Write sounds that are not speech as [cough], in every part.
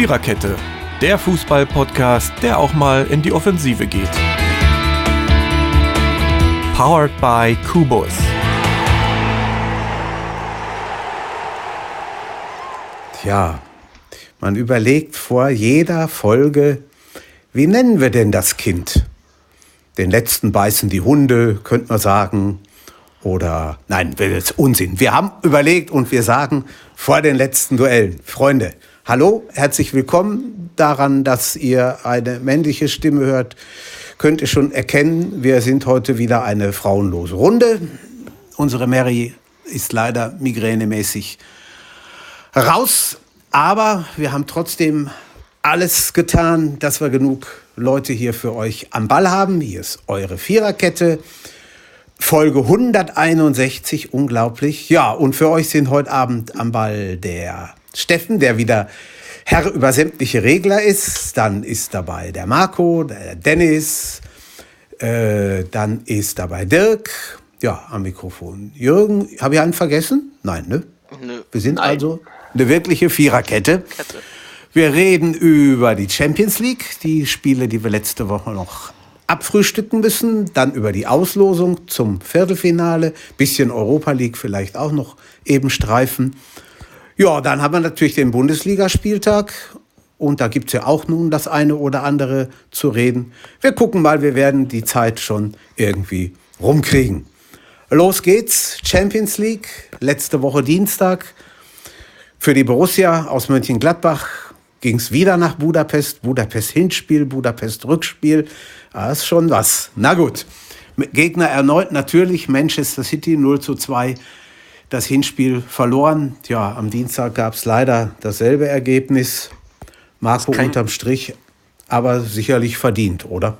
Viererkette, der Fußball-Podcast, der auch mal in die Offensive geht. Powered by Kubus. Tja, man überlegt vor jeder Folge, wie nennen wir denn das Kind? Den letzten beißen die Hunde, könnte man sagen. Oder, nein, das ist Unsinn. Wir haben überlegt und wir sagen vor den letzten Duellen, Freunde, hallo, herzlich willkommen daran, dass ihr eine männliche Stimme hört. Könnt ihr schon erkennen, wir sind heute wieder eine frauenlose Runde. Unsere Mary ist leider migränemäßig raus, aber wir haben trotzdem alles getan, dass wir genug Leute hier für euch am Ball haben. Hier ist eure Viererkette. Folge 161, unglaublich. Ja, und für euch sind heute Abend am Ball der Steffen, der wieder Herr über sämtliche Regler ist. Dann ist dabei der Marco, der Dennis. Äh, dann ist dabei Dirk. Ja, am Mikrofon. Jürgen, habe ich einen vergessen? Nein, ne? Nö. Wir sind Nein. also eine wirkliche Viererkette. Kette. Wir reden über die Champions League, die Spiele, die wir letzte Woche noch abfrühstücken müssen, dann über die Auslosung zum Viertelfinale, bisschen Europa League vielleicht auch noch eben streifen. Ja, dann haben wir natürlich den Bundesligaspieltag und da gibt es ja auch nun das eine oder andere zu reden. Wir gucken mal, wir werden die Zeit schon irgendwie rumkriegen. Los geht's, Champions League, letzte Woche Dienstag. Für die Borussia aus Mönchengladbach ging es wieder nach Budapest. Budapest Hinspiel, Budapest Rückspiel. Das ist schon was. Na gut. Gegner erneut natürlich Manchester City 0 zu 2. Das Hinspiel verloren. Ja, am Dienstag gab es leider dasselbe Ergebnis. Marco unterm Strich, aber sicherlich verdient, oder?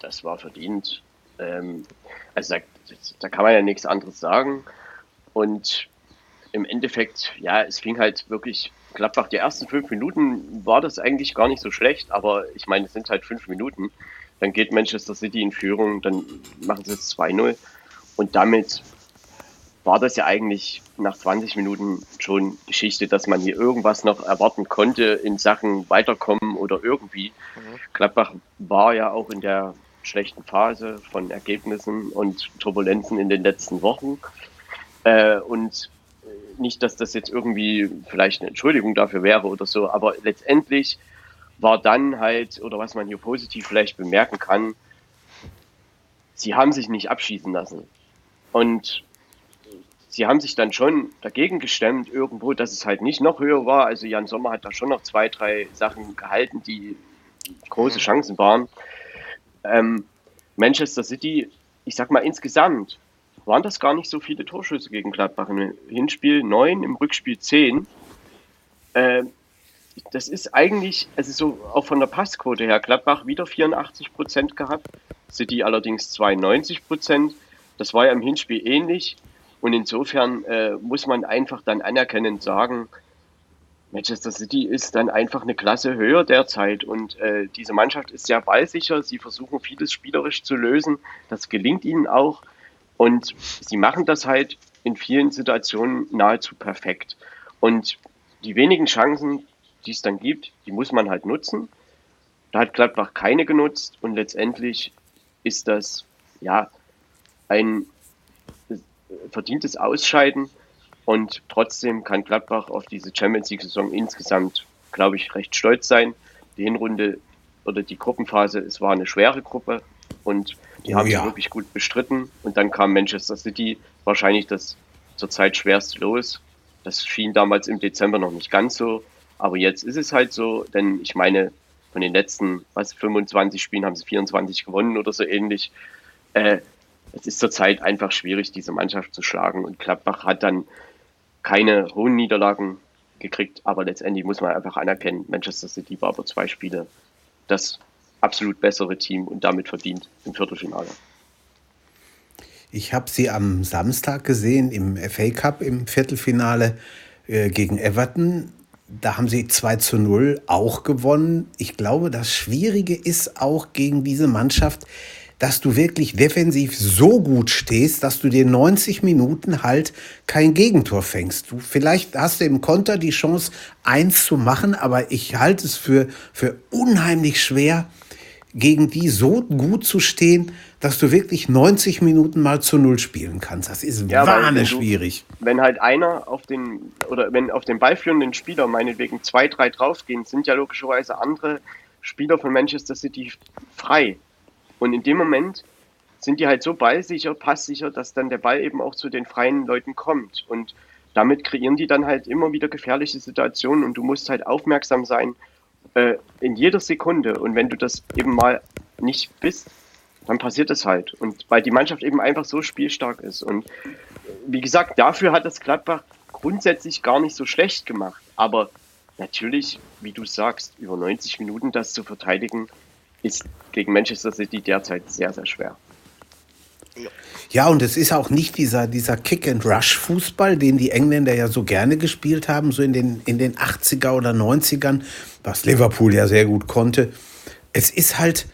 Das war verdient. Ähm, also da, da kann man ja nichts anderes sagen. Und im Endeffekt, ja, es fing halt wirklich Gladbach, die ersten fünf Minuten war das eigentlich gar nicht so schlecht, aber ich meine, es sind halt fünf Minuten. Dann geht Manchester City in Führung, dann machen sie es 2-0 und damit war das ja eigentlich nach 20 Minuten schon Geschichte, dass man hier irgendwas noch erwarten konnte in Sachen Weiterkommen oder irgendwie. Mhm. Gladbach war ja auch in der schlechten Phase von Ergebnissen und Turbulenzen in den letzten Wochen. Äh, und nicht, dass das jetzt irgendwie vielleicht eine Entschuldigung dafür wäre oder so, aber letztendlich war dann halt, oder was man hier positiv vielleicht bemerken kann, sie haben sich nicht abschießen lassen. Und sie haben sich dann schon dagegen gestemmt, irgendwo, dass es halt nicht noch höher war. Also Jan Sommer hat da schon noch zwei, drei Sachen gehalten, die große. Chancen waren. Ähm, Manchester City, ich sag mal insgesamt, waren das gar nicht so viele Torschüsse gegen Gladbach. Im Hinspiel 9, im Rückspiel 10. Äh, das ist eigentlich, also so auch von der Passquote her, Gladbach wieder 84 Prozent gehabt, City allerdings 92 Prozent. Das war ja im Hinspiel ähnlich. Und insofern äh, muss man einfach dann anerkennend sagen, Manchester City ist dann einfach eine Klasse höher derzeit und äh, diese Mannschaft ist sehr ballsicher. Sie versuchen vieles spielerisch zu lösen. Das gelingt ihnen auch. Und sie machen das halt in vielen Situationen nahezu perfekt. Und die wenigen Chancen, die es dann gibt, die muss man halt nutzen. Da hat Gladbach keine genutzt und letztendlich ist das ja ein verdientes Ausscheiden und trotzdem kann Gladbach auf diese Champions League Saison insgesamt, glaube ich, recht stolz sein. Die Hinrunde oder die Gruppenphase, es war eine schwere Gruppe und die oh, haben ja. sie wirklich gut bestritten. Und dann kam Manchester City, wahrscheinlich das zurzeit schwerste Los. Das schien damals im Dezember noch nicht ganz so. Aber jetzt ist es halt so, denn ich meine, von den letzten was, 25 Spielen haben sie 24 gewonnen oder so ähnlich. Äh, es ist zurzeit einfach schwierig, diese Mannschaft zu schlagen. Und Gladbach hat dann keine hohen Niederlagen gekriegt, aber letztendlich muss man einfach anerkennen, Manchester City war aber zwei Spiele das absolut bessere Team und damit verdient im Viertelfinale. Ich habe sie am Samstag gesehen im FA Cup im Viertelfinale äh, gegen Everton. Da haben sie 2 zu 0 auch gewonnen. Ich glaube, das Schwierige ist auch gegen diese Mannschaft, dass du wirklich defensiv so gut stehst, dass du dir 90 Minuten halt kein Gegentor fängst. Du vielleicht hast du im Konter die Chance, eins zu machen, aber ich halte es für, für unheimlich schwer, gegen die so gut zu stehen, dass du wirklich 90 Minuten mal zu Null spielen kannst. Das ist ja, wahnsinnig schwierig. Wenn halt einer auf den, oder wenn auf den ballführenden Spieler meinetwegen zwei, drei draufgehen, sind ja logischerweise andere Spieler von Manchester City frei. Und in dem Moment sind die halt so ballsicher, passsicher, dass dann der Ball eben auch zu den freien Leuten kommt. Und damit kreieren die dann halt immer wieder gefährliche Situationen und du musst halt aufmerksam sein äh, in jeder Sekunde. Und wenn du das eben mal nicht bist, dann passiert es halt. Und weil die Mannschaft eben einfach so spielstark ist. Und wie gesagt, dafür hat das Gladbach grundsätzlich gar nicht so schlecht gemacht. Aber natürlich, wie du sagst, über 90 Minuten das zu verteidigen, ist gegen Manchester City derzeit sehr, sehr schwer. Ja, und es ist auch nicht dieser, dieser Kick-and-Rush-Fußball, den die Engländer ja so gerne gespielt haben, so in den, in den 80er oder 90ern, was Liverpool ja sehr gut konnte. Es ist halt,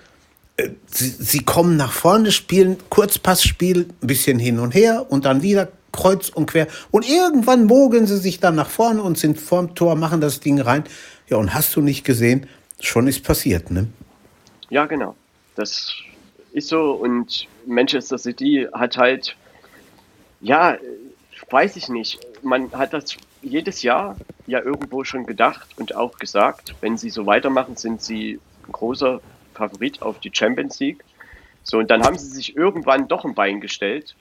äh, sie, sie kommen nach vorne, spielen Kurzpassspiel, ein bisschen hin und her und dann wieder kreuz und quer. Und irgendwann mogeln sie sich dann nach vorne und sind vorm Tor, machen das Ding rein. Ja, und hast du nicht gesehen, schon ist passiert, ne? Ja, genau. Das ist so. Und Manchester City hat halt, ja, weiß ich nicht. Man hat das jedes Jahr ja irgendwo schon gedacht und auch gesagt, wenn sie so weitermachen, sind sie ein großer Favorit auf die Champions League. So, und dann haben sie sich irgendwann doch ein Bein gestellt.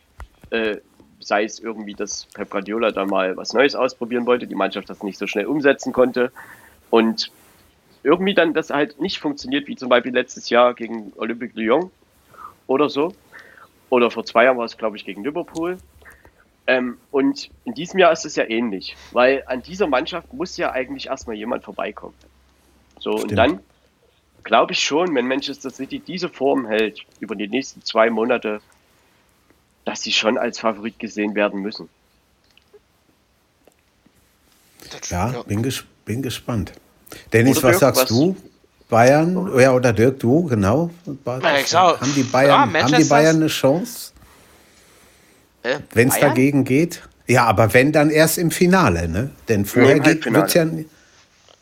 Äh, sei es irgendwie, dass Pep Guardiola da mal was Neues ausprobieren wollte, die Mannschaft das nicht so schnell umsetzen konnte. Und irgendwie dann das halt nicht funktioniert, wie zum Beispiel letztes Jahr gegen Olympique Lyon oder so. Oder vor zwei Jahren war es, glaube ich, gegen Liverpool. Ähm, und in diesem Jahr ist es ja ähnlich, weil an dieser Mannschaft muss ja eigentlich erstmal jemand vorbeikommen. So, Stimmt. und dann glaube ich schon, wenn Manchester City diese Form hält über die nächsten zwei Monate, dass sie schon als Favorit gesehen werden müssen. Ja, bin, ges bin gespannt. Dennis, was sagst was? du? Bayern, ja, oder Dirk, du, genau. Ja, haben, die Bayern, ja, haben die Bayern eine Chance? Äh, wenn es dagegen geht? Ja, aber wenn, dann erst im Finale, ne? Denn vorher wird es ja.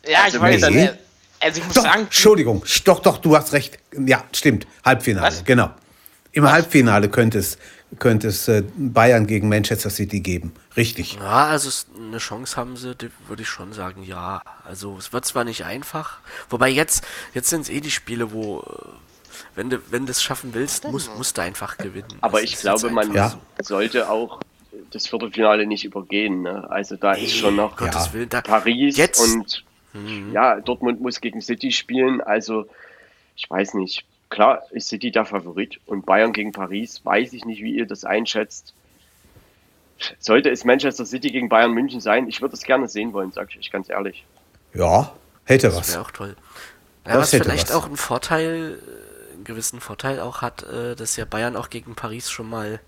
Ja, also ich weiß nee. nicht. Also ich muss doch, sagen. Entschuldigung, doch, doch, du hast recht. Ja, stimmt. Halbfinale, was? genau. Im was? Halbfinale könnte es, könnte es äh, Bayern gegen Manchester City geben. Richtig. Ja, also eine Chance haben sie, würde ich schon sagen, ja. Also es wird zwar nicht einfach, wobei jetzt, jetzt sind es eh die Spiele, wo, äh, wenn du, wenn du es schaffen willst, musst, musst du einfach gewinnen. Aber das ich glaube, man ja. sollte auch das Viertelfinale nicht übergehen. Ne? Also da nee, ist schon noch ja. Willen, Paris jetzt. und mhm. ja, Dortmund muss gegen City spielen. Also ich weiß nicht klar ist City der Favorit und Bayern gegen Paris, weiß ich nicht, wie ihr das einschätzt. Sollte es Manchester City gegen Bayern München sein, ich würde es gerne sehen wollen, sage ich euch ganz ehrlich. Ja, hätte was. Das wäre auch toll. Ja, was vielleicht was. auch einen Vorteil, einen gewissen Vorteil auch hat, äh, dass ja Bayern auch gegen Paris schon mal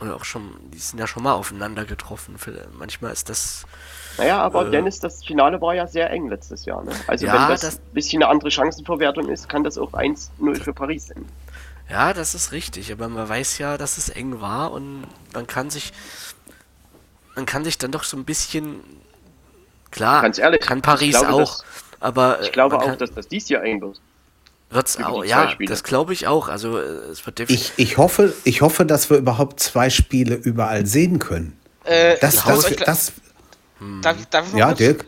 oder auch schon, die sind ja schon mal aufeinander getroffen. Manchmal ist das naja, aber äh, Dennis, das Finale war ja sehr eng letztes Jahr. Ne? Also ja, wenn das, das ein bisschen eine andere Chancenverwertung ist, kann das auch 1-0 für Paris sein. Ja, das ist richtig, aber man weiß ja, dass es eng war und man kann sich man kann sich dann doch so ein bisschen klar, Ganz ehrlich, kann Paris glaube, auch, dass, aber ich glaube auch, dass das dies Jahr eng wird. Wird's auch, ja, Spiele. das glaube ich auch. Also es wird definitiv. Ich, ich hoffe, ich hoffe, dass wir überhaupt zwei Spiele überall sehen können. Äh, das, das, das, hm. Darf, darf ja, kurz? Dirk.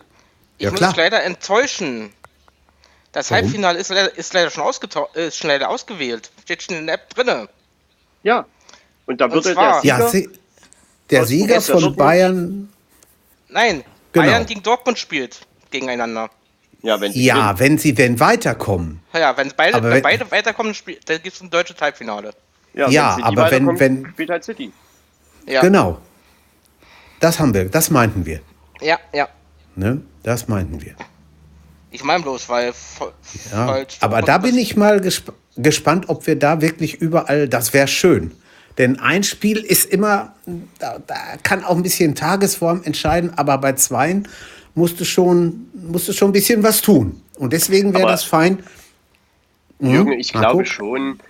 Ich ja, muss klar. leider enttäuschen. Das Warum? Halbfinale ist leider, ist leider schon, ist schon leider ausgewählt. Steht schon in der App drin. Ja. Und da würde der Sieger, ja, der Sieger von Bayern. Nein, genau. Bayern gegen Dortmund spielt gegeneinander. Ja, wenn sie, ja, wenn sie denn weiterkommen. Ja, wenn beide, wenn, beide weiterkommen, dann gibt es ein deutsches Halbfinale. Ja, ja wenn aber wenn, wenn. Spielt halt City. Ja. Genau. Das haben wir, das meinten wir. Ja, ja. Ne? Das meinten wir. Ich meine bloß, weil. Ja, aber da bin ich mal gesp gespannt, ob wir da wirklich überall, das wäre schön. Denn ein Spiel ist immer, da, da, kann auch ein bisschen Tagesform entscheiden, aber bei zweien musst du schon, musst du schon ein bisschen was tun. Und deswegen wäre das fein. Hm? Jürgen, ich Marco? glaube schon,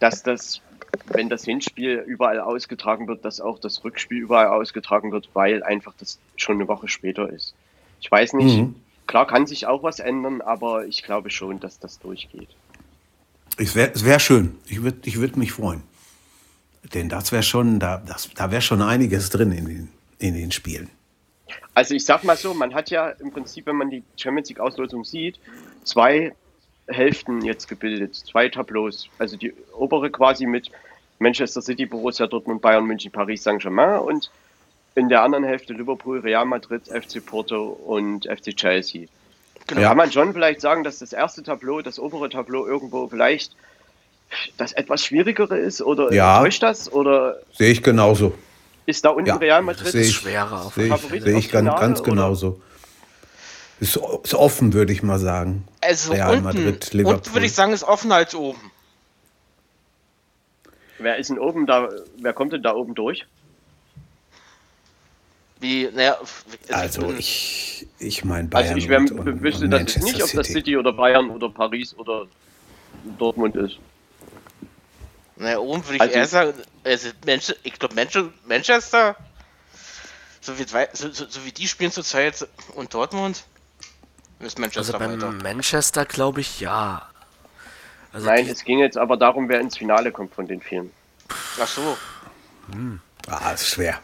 dass das, wenn das Hinspiel überall ausgetragen wird, dass auch das Rückspiel überall ausgetragen wird, weil einfach das schon eine Woche später ist. Ich weiß nicht, mhm. klar kann sich auch was ändern, aber ich glaube schon, dass das durchgeht. Es wäre wär schön. Ich würde ich würd mich freuen. Denn das wäre schon, da, da wäre schon einiges drin in den, in den Spielen. Also ich sag mal so, man hat ja im Prinzip, wenn man die Champions League Auslosung sieht, zwei Hälften jetzt gebildet, zwei Tableaus. Also die obere quasi mit Manchester City, Borussia Dortmund, Bayern München, Paris Saint-Germain und in der anderen Hälfte Liverpool, Real Madrid, FC Porto und FC Chelsea. Genau. Kann man schon vielleicht sagen, dass das erste Tableau, das obere Tableau irgendwo vielleicht das etwas schwierigere ist oder ja. täuscht das? Oder sehe ich genauso. Ist da unten ja, Real Madrid sehe ich, schwerer? Sehe ich, sehe ich ganz, ganz genauso. Ist, ist, offen, würde ich mal sagen. Also Real unten, Madrid, Liverpool. unten würde ich sagen, ist offener als oben. Wer ist denn oben da? Wer kommt denn da oben durch? Wie, naja, also, also ich, ich meine Bayern. Also ich wär, und, wüsste und das nicht, ob das City oder Bayern oder Paris oder Dortmund ist. Naja, oben würde ich also, eher sagen, also Manchester, ich glaube Manchester, so wie, so, so, so wie die spielen zurzeit und Dortmund, ist Manchester also beim weiter. Manchester glaube ich ja. Also Nein, es ging jetzt aber darum, wer ins Finale kommt von den vielen. Ach so. Hm. Ah, ist schwer.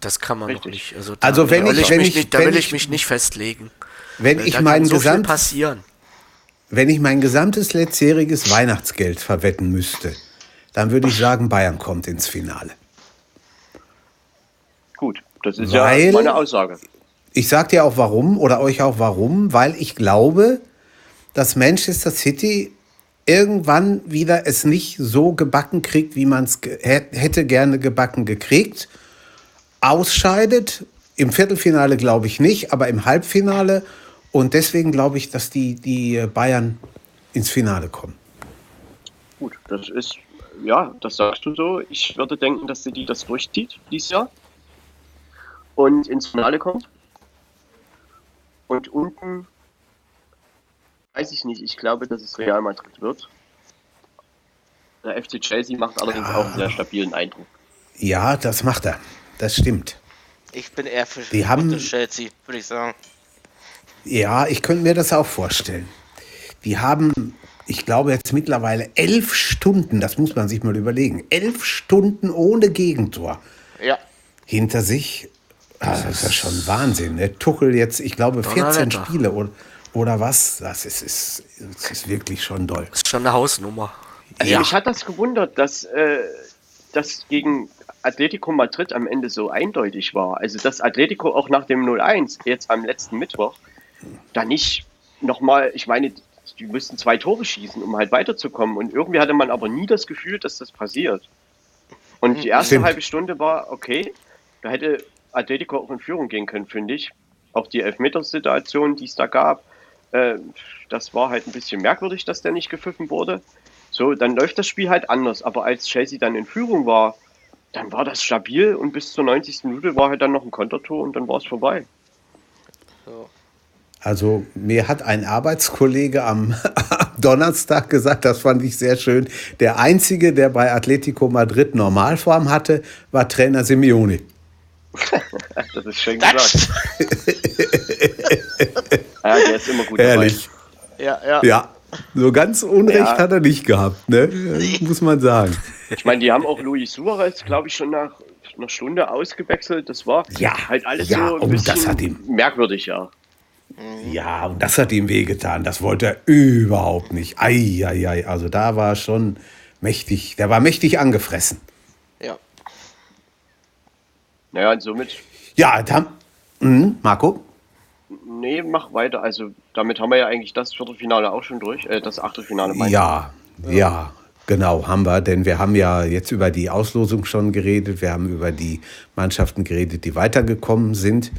Das kann man Richtig. noch nicht. Also, da, also wenn, ich, wenn ich, nicht, da will ich mich nicht festlegen. Wenn ich mein so Gesamt, passieren. Wenn ich mein gesamtes letztjähriges Weihnachtsgeld verwetten müsste, dann würde ich sagen, Bayern kommt ins Finale. Gut, das ist weil, ja meine Aussage. Ich sage dir auch warum oder euch auch warum, weil ich glaube, dass Manchester City irgendwann wieder es nicht so gebacken kriegt, wie man es hätte gerne gebacken gekriegt, ausscheidet. Im Viertelfinale glaube ich nicht, aber im Halbfinale. Und deswegen glaube ich, dass die, die Bayern ins Finale kommen. Gut, das ist ja, das sagst du so. Ich würde denken, dass City das durchzieht dieses Jahr und ins Finale kommt. Und unten weiß ich nicht. Ich glaube, dass es Real Madrid wird. Der FC Chelsea macht allerdings ja. auch einen sehr stabilen Eindruck. Ja, das macht er. Das stimmt. Ich bin eher für die haben, Chelsea, würde ich sagen. Ja, ich könnte mir das auch vorstellen. Die haben ich glaube jetzt mittlerweile elf Stunden, das muss man sich mal überlegen, elf Stunden ohne Gegentor ja. hinter sich. Also das ist ja schon Wahnsinn. Ne? Tuchel jetzt, ich glaube, 14 Spiele oder, oder was. Das ist, ist, das ist wirklich schon doll. Das ist schon eine Hausnummer. Also ja. Mich hat das gewundert, dass äh, das gegen Atletico Madrid am Ende so eindeutig war. Also dass Atletico auch nach dem 0-1 jetzt am letzten Mittwoch da nicht nochmal, ich meine, die müssten zwei Tore schießen, um halt weiterzukommen. Und irgendwie hatte man aber nie das Gefühl, dass das passiert. Und die erste Stimmt. halbe Stunde war okay. Da hätte Atletico auch in Führung gehen können, finde ich. Auch die Elfmetersituation, die es da gab, äh, das war halt ein bisschen merkwürdig, dass der nicht gepfiffen wurde. So, dann läuft das Spiel halt anders. Aber als Chelsea dann in Führung war, dann war das stabil und bis zur 90. Minute war halt dann noch ein Kontertor und dann war es vorbei. So. Also mir hat ein Arbeitskollege [laughs] am, Donnerstag gesagt, das fand ich sehr schön. Der einzige, der bei Atletico Madrid Normalform hatte, war Trainer Simeone. [laughs] das ist schön gesagt. [laughs] ja, der ist immer gut Ehrlich. Ja, ja. Ja, so ganz Unrecht ja. hat er nicht gehabt, ne? muss man sagen. Ich meine, die haben auch Luis Suarez, glaube ich, schon nach einer Stunde ausgewechselt. Das war ja, halt alles ja, so ein bisschen merkwürdig, ja. Mhm. Ja, und das hat ihm wehgetan. Das wollte er überhaupt nicht. Eieiei, also da war schon mächtig, der war mächtig angefressen. Ja. Naja, und somit. Ja, dann. Mh, Marco? Nee, mach weiter. Also damit haben wir ja eigentlich das Viertelfinale auch schon durch, äh, das Achtelfinale. Ja, ja, ja, genau, haben wir. Denn wir haben ja jetzt über die Auslosung schon geredet. Wir haben über die Mannschaften geredet, die weitergekommen sind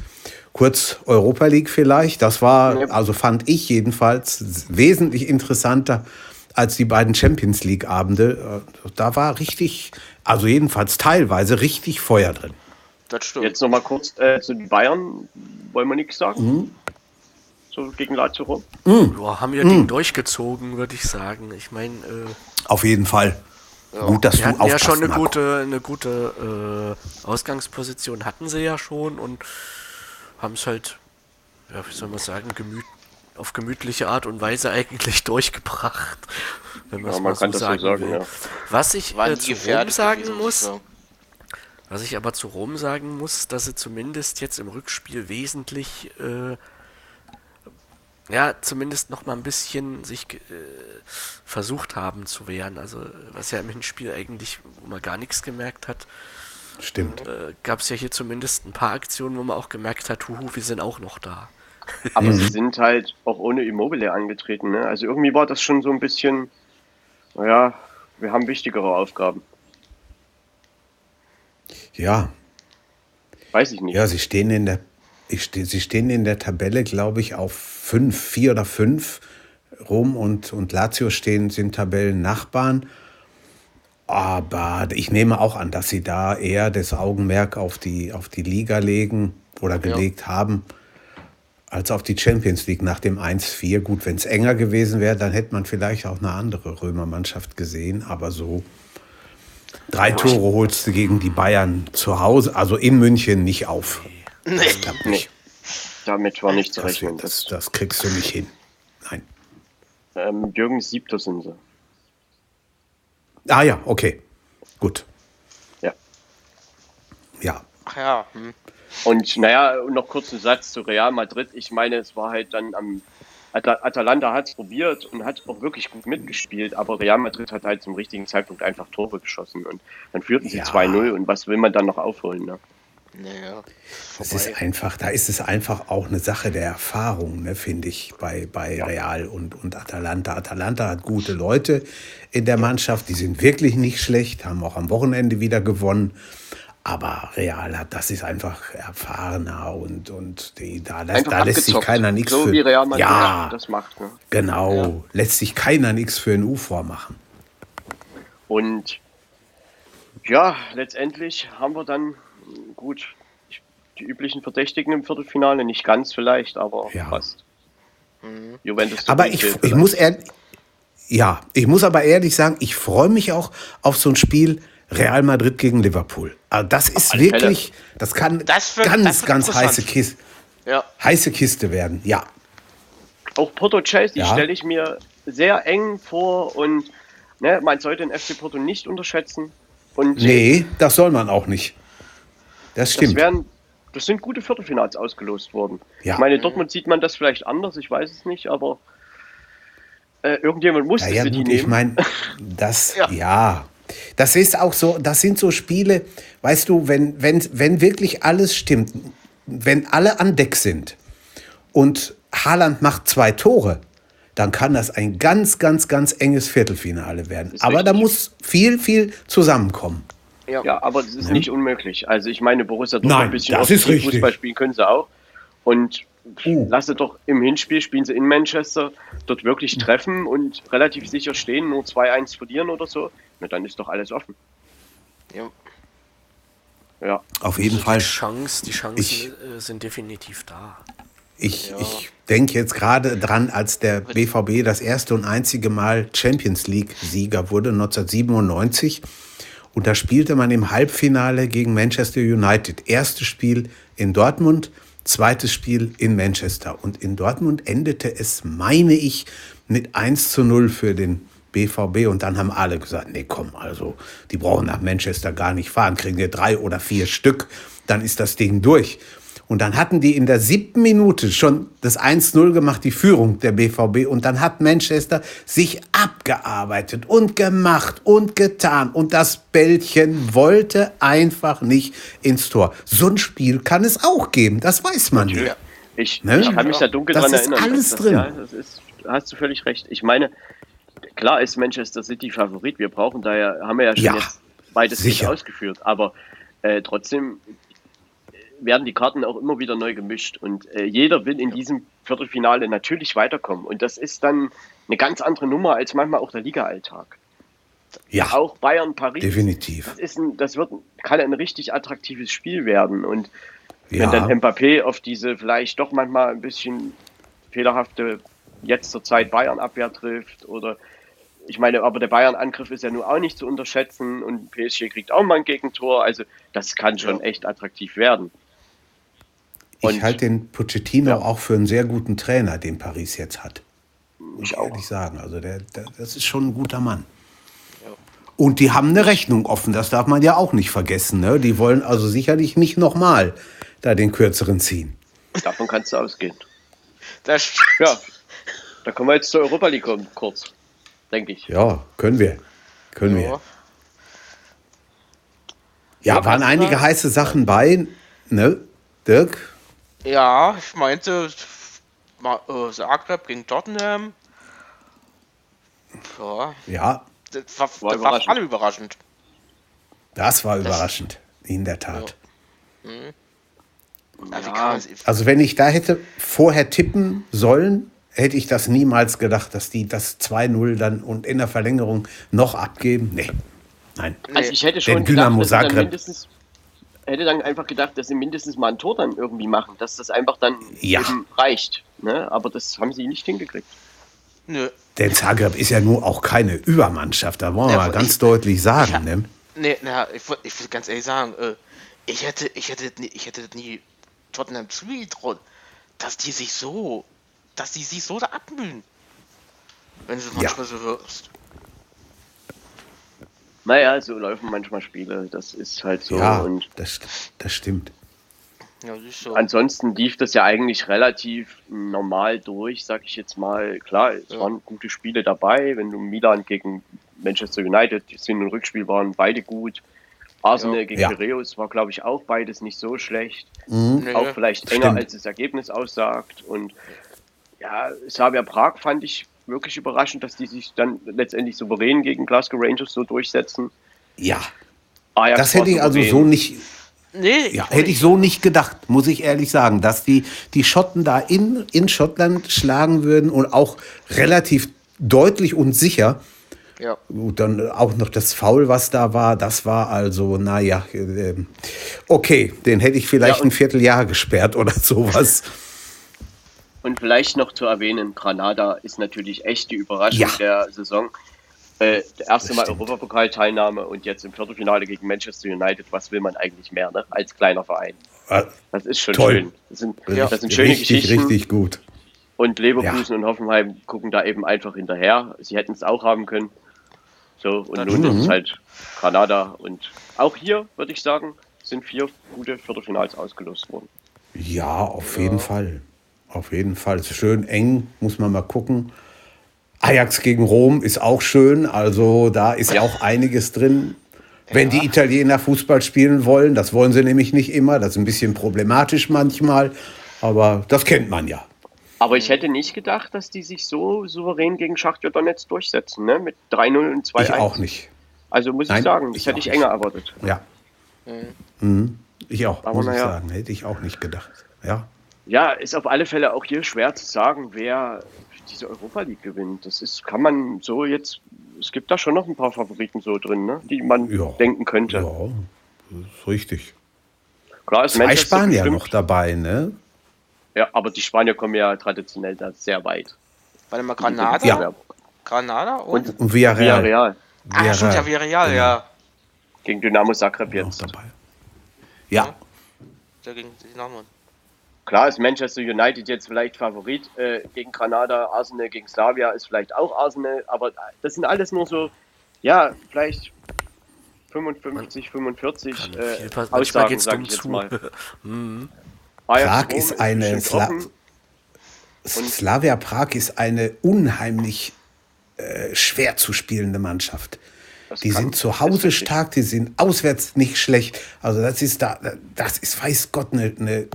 kurz Europa League vielleicht. Das war, also fand ich jedenfalls, wesentlich interessanter als die beiden Champions League Abende. Äh, da war richtig, also jedenfalls teilweise richtig Feuer drin. Das stimmt. Jetzt nochmal kurz äh, zu den Bayern. Wollen wir nichts sagen? Mhm. So gegen Lazio Mhm. Ja, haben ja mhm. Ding durchgezogen, würde ich sagen. Ich meine. Äh Auf jeden Fall. Ja. Gut, dass wir du ja schon eine gute, eine gute äh, Ausgangsposition hatten sie ja schon und haben es halt, ja, wie soll man sagen, gemüt, auf gemütliche Art und Weise eigentlich [laughs] durchgebracht. Wenn ja, man so sagen, so sagen ja. Was ich äh, zu Rom sagen muss, was ich aber zu Rom sagen muss, dass sie zumindest jetzt im Rückspiel wesentlich äh, ja, zumindest noch mal ein bisschen sich äh, versucht haben zu wehren. Also, was ja im Hinspiel eigentlich, wo man gar nichts gemerkt hat. Stimmt. Äh, Gab es ja hier zumindest ein paar Aktionen, wo man auch gemerkt hat, huhu, wir sind auch noch da. Aber sie sind halt auch ohne Immobile angetreten. Ne? Also irgendwie war das schon so ein bisschen, naja, wir haben wichtigere Aufgaben. Ja. Weiß ich nicht. Ja, sie stehen in der ich, sie stehen in der Tabelle, glaube ich, auf fünf, vier oder fünf. Rom und, und Lazio stehen, sind Tabellennachbarn. Aber ich nehme auch an, dass sie da eher das Augenmerk auf die, auf die Liga legen oder gelegt ja. haben, als auf die Champions League nach dem 1-4. Gut, wenn es enger gewesen wäre, dann hätte man vielleicht auch eine andere Römermannschaft gesehen. Aber so drei Tore holst du gegen die Bayern zu Hause, also in München, nicht auf. Nee. Das nicht. Damit war nicht zu rechnen. Das, das, kriegst du nicht hin. Nein. Ähm, Jürgen Siebter sind sie. Ah ja, okay. Gut. Ja. Ja. Ach ja. Hm. Und naja, noch kurz ein Satz zu Real Madrid. Ich meine, es war halt dann am Atalanta hat es probiert und hat auch wirklich gut mitgespielt, aber Real Madrid hat halt zum richtigen Zeitpunkt einfach Tore geschossen und dann führten sie ja. 2-0 und was will man dann noch aufholen? Ne? Naja, es ist einfach, da ist es einfach auch eine Sache der Erfahrung, ne, finde ich, bei, bei ja. Real und, und Atalanta. Atalanta hat gute Leute in der Mannschaft, die sind wirklich nicht schlecht, haben auch am Wochenende wieder gewonnen. Aber Real hat, das ist einfach erfahrener und, und die, da, das, da lässt sich keiner nichts so für. Wie Real Madrid ja, das macht. Ne? Genau, ja. lässt sich keiner nichts für ein U vormachen. Und ja, letztendlich haben wir dann gut, die üblichen Verdächtigen im Viertelfinale, nicht ganz vielleicht, aber ja. fast. Mhm. Juventus aber ich, ich muss ehrlich, ja, ich muss aber ehrlich sagen, ich freue mich auch auf so ein Spiel Real Madrid gegen Liverpool. Also das ist wirklich, Fälle. das kann das wird, ganz, das ganz heiße Kiste, ja. heiße Kiste werden, ja. Auch Porto Chelsea ja. stelle ich mir sehr eng vor und ne, man sollte den FC Porto nicht unterschätzen. Und nee, das soll man auch nicht. Das stimmt. Das, wären, das sind gute Viertelfinals ausgelost worden. Ja. Ich meine, Dortmund sieht man das vielleicht anders, ich weiß es nicht, aber äh, irgendjemand musste ja, ja, gut. Ich meine, [laughs] das, ja. ja. Das ist auch so, das sind so Spiele, weißt du, wenn, wenn, wenn wirklich alles stimmt, wenn alle an Deck sind und Haaland macht zwei Tore, dann kann das ein ganz, ganz, ganz enges Viertelfinale werden. Aber richtig. da muss viel, viel zusammenkommen. Ja. ja, aber das ist ja. nicht unmöglich. Also ich meine, Borussia Dortmund ein bisschen das ist richtig. Fußball spielen können sie auch. Und uh. lasse doch im Hinspiel spielen sie in Manchester, dort wirklich treffen und relativ sicher stehen, nur 2-1 verlieren oder so. Na, dann ist doch alles offen. Ja. Ja. Auf jeden Fall. Die, Chance, die Chancen ich, äh, sind definitiv da. Ich, ja. ich denke jetzt gerade dran, als der BVB das erste und einzige Mal Champions League-Sieger wurde, 1997 und da spielte man im Halbfinale gegen Manchester United. Erstes Spiel in Dortmund, zweites Spiel in Manchester. Und in Dortmund endete es, meine ich, mit 1 zu 0 für den BVB. Und dann haben alle gesagt, nee, komm, also die brauchen nach Manchester gar nicht fahren, kriegen wir drei oder vier Stück, dann ist das Ding durch. Und dann hatten die in der siebten Minute schon das 1-0 gemacht, die Führung der BVB. Und dann hat Manchester sich abgearbeitet und gemacht und getan. Und das Bällchen wollte einfach nicht ins Tor. So ein Spiel kann es auch geben, das weiß man ja. Ich, ne? ich, kann mich da dunkel das dran erinnern. Alles das, drin. Ja, das ist, hast du völlig recht. Ich meine, klar ist Manchester City Favorit. Wir brauchen da ja, haben wir ja schon ja, jetzt beides nicht ausgeführt. Aber äh, trotzdem, werden die Karten auch immer wieder neu gemischt und äh, jeder will in diesem Viertelfinale natürlich weiterkommen und das ist dann eine ganz andere Nummer als manchmal auch der Liga-Alltag. Ja. Auch Bayern, Paris. Definitiv. Das, ist ein, das wird, kann ein richtig attraktives Spiel werden und ja. wenn dann Mbappé auf diese vielleicht doch manchmal ein bisschen fehlerhafte jetzt zur Zeit Bayern-Abwehr trifft oder ich meine, aber der Bayern-Angriff ist ja nun auch nicht zu unterschätzen und PSG kriegt auch mal ein Gegentor. Also das kann schon ja. echt attraktiv werden. Und ich halte den Pochettino ja. auch für einen sehr guten Trainer, den Paris jetzt hat. Muss ich auch. ehrlich sagen. Also der, der, das ist schon ein guter Mann. Und die haben eine Rechnung offen, das darf man ja auch nicht vergessen. Ne? Die wollen also sicherlich nicht nochmal da den kürzeren ziehen. Davon kannst du ausgehen. Das ja, da kommen wir jetzt zur Europa League kurz, denke ich. Ja, können wir. Können ja. wir. Ja, waren einige heiße Sachen bei, ne, Dirk? Ja, ich meinte Zagreb gegen Tottenham. Ja. Ja. Das war, war, das war alle überraschend. Das war das überraschend, in der Tat. Ja. Mhm. Ja. Also wenn ich da hätte vorher tippen sollen, hätte ich das niemals gedacht, dass die das 2-0 dann und in der Verlängerung noch abgeben. Nee. Nein. Also ich hätte schon gedacht, Dynamo Zagreb hätte dann einfach gedacht, dass sie mindestens mal ein Tor dann irgendwie machen, dass das einfach dann ja. reicht. Ne? Aber das haben sie nicht hingekriegt. Nö. Denn Zagreb ist ja nur auch keine Übermannschaft, da wollen wir ja, mal ganz ich, deutlich sagen. Ja, ne? Nee, na, ich, ich will ganz ehrlich sagen, äh, ich hätte, ich hätte, ich hätte nie Tottenham zugetraut, dass die sich so, dass die sich so da abmühen. Wenn du manchmal ja. so hörst. Naja, so laufen manchmal Spiele. Das ist halt so. Ja, und das, das stimmt. Ja, so. Ansonsten lief das ja eigentlich relativ normal durch, sag ich jetzt mal. Klar, es ja. waren gute Spiele dabei. Wenn du Milan gegen Manchester United, die sind im Rückspiel waren beide gut. Arsenal ja. gegen ja. Piraeus war, glaube ich, auch beides nicht so schlecht. Mhm. Auch vielleicht enger, Stimmt. als das Ergebnis aussagt. Und ja, Slavia Prag fand ich wirklich überraschend, dass die sich dann letztendlich souverän gegen Glasgow Rangers so durchsetzen. Ja. Ajax das hätte ich also so nicht. Nee, ja, hätte ich so nicht gedacht, muss ich ehrlich sagen, dass die, die Schotten da in, in Schottland schlagen würden und auch relativ deutlich und sicher. Ja. Gut, dann auch noch das Foul, was da war, das war also, naja, äh, okay, den hätte ich vielleicht ja, ein Vierteljahr gesperrt oder [laughs] sowas. Und vielleicht noch zu erwähnen, Granada ist natürlich echt die Überraschung ja. der Saison. Äh, das erste Mal Europapokalteilnahme und jetzt im Viertelfinale gegen Manchester United. Was will man eigentlich mehr, ne? Als kleiner Verein. Ah, das ist schon toll. schön. Das sind, ja. das sind schöne richtig, Geschichten. Richtig gut. Und Leverkusen ja. und Hoffenheim gucken da eben einfach hinterher. Sie hätten es auch haben können. So, und das nun ist es halt Granada. Und auch hier, würde ich sagen, sind vier gute Viertelfinals ausgelost worden. Ja, auf jeden Fall. Auf jeden Fall. Es ist schön eng, muss man mal gucken. Ajax gegen Rom ist auch schön. Also da ist ja. auch einiges drin. Wenn ja. die Italiener Fußball spielen wollen, das wollen sie nämlich nicht immer. Das ist ein bisschen problematisch manchmal. Aber das kennt man ja. Aber ich hätte nicht gedacht, dass die sich so souverän gegen Schachtja Donetsk durchsetzen, ne? Mit 3-0 und 2-1. Ich auch nicht. Also muss Nein, ich sagen, das ich hätte ich enger erwartet. Ja. Mhm. Mhm. Ich auch, Aber muss ich sagen. Hätte ich auch nicht gedacht. Ja. Ja, ist auf alle Fälle auch hier schwer zu sagen, wer diese Europa League gewinnt. Das ist, kann man so jetzt, es gibt da schon noch ein paar Favoriten so drin, ne? die man ja. denken könnte. Ja, das ist richtig. Klar ist Zwei Manchester Spanier bestimmt. noch dabei, ne? Ja, aber die Spanier kommen ja traditionell da sehr weit. Warte mal, Granada? Ja. Granada und, und, und Villarreal. Villarreal. Ah, stimmt ja, Villarreal, ja. ja. Gegen Dynamo Zagreb jetzt. Dabei. Ja. ja. Gegen Dynamo. Klar ist Manchester United jetzt vielleicht Favorit äh, gegen Granada, Arsenal gegen Slavia ist vielleicht auch Arsenal, aber das sind alles nur so, ja, vielleicht 55, 45 äh, Aussagen, sage ich jetzt mal. [laughs] mhm. Prag ist eine Sla Slavia Prag ist eine unheimlich äh, schwer zu spielende Mannschaft. Das die sind zu Hause stark, die sind auswärts nicht schlecht. Also das ist da, das ist weiß Gott eine, eine,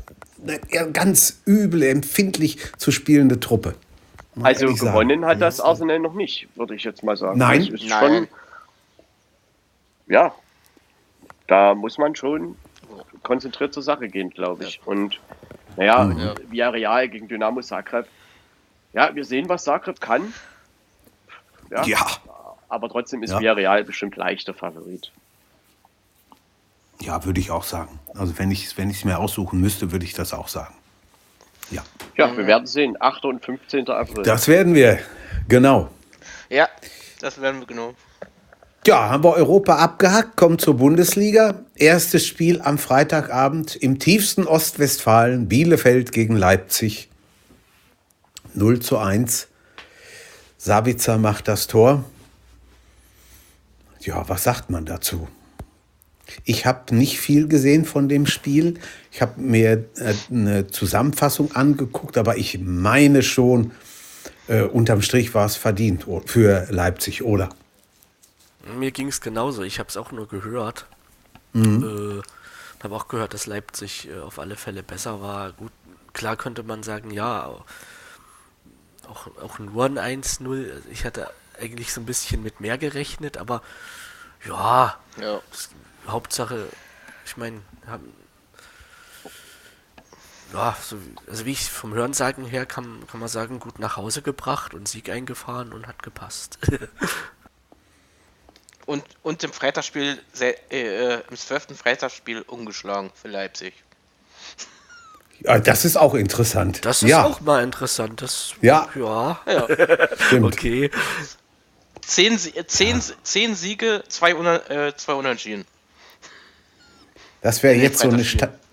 eine ganz üble, empfindlich zu spielende Truppe. Also gewonnen sagen. hat das Arsenal noch nicht, würde ich jetzt mal sagen. Nein, das ist Nein. Schon, ja, da muss man schon konzentriert zur Sache gehen, glaube ich. Ja. Und naja, mhm. Villarreal gegen Dynamo Zagreb. Ja, wir sehen, was Zagreb kann. Ja. ja. Aber trotzdem ist ja. Villarreal bestimmt leichter Favorit. Ja, würde ich auch sagen. Also wenn ich es wenn mir aussuchen müsste, würde ich das auch sagen. Ja. Ja, wir werden sehen. 8. und 15. April. Das werden wir, genau. Ja. Das werden wir genau. Ja, haben wir Europa abgehackt, kommen zur Bundesliga. Erstes Spiel am Freitagabend im tiefsten Ostwestfalen, Bielefeld gegen Leipzig. 0 zu 1. Sabitzer macht das Tor. Ja, was sagt man dazu? Ich habe nicht viel gesehen von dem Spiel. Ich habe mir äh, eine Zusammenfassung angeguckt, aber ich meine schon, äh, unterm Strich war es verdient für Leipzig, oder? Mir ging es genauso. Ich habe es auch nur gehört. Mhm. Äh, habe auch gehört, dass Leipzig äh, auf alle Fälle besser war. Gut, klar könnte man sagen, ja, auch, auch nur ein 1-0. Ich hatte eigentlich so ein bisschen mit mehr gerechnet, aber ja, ja. Das, Hauptsache, ich meine, ja, so, also wie ich vom Hörensagen her kann, kann man sagen, gut nach Hause gebracht und Sieg eingefahren und hat gepasst. [laughs] und, und im Freitagsspiel, äh, äh, im zwölften Freitagsspiel umgeschlagen für Leipzig. Ja, das ist auch interessant. Das ist ja. auch mal interessant. Das, ja. Ja. ja. Stimmt. Okay. Zehn, zehn, ja. zehn Siege, zwei, äh, zwei Unentschieden. Das wäre jetzt so eine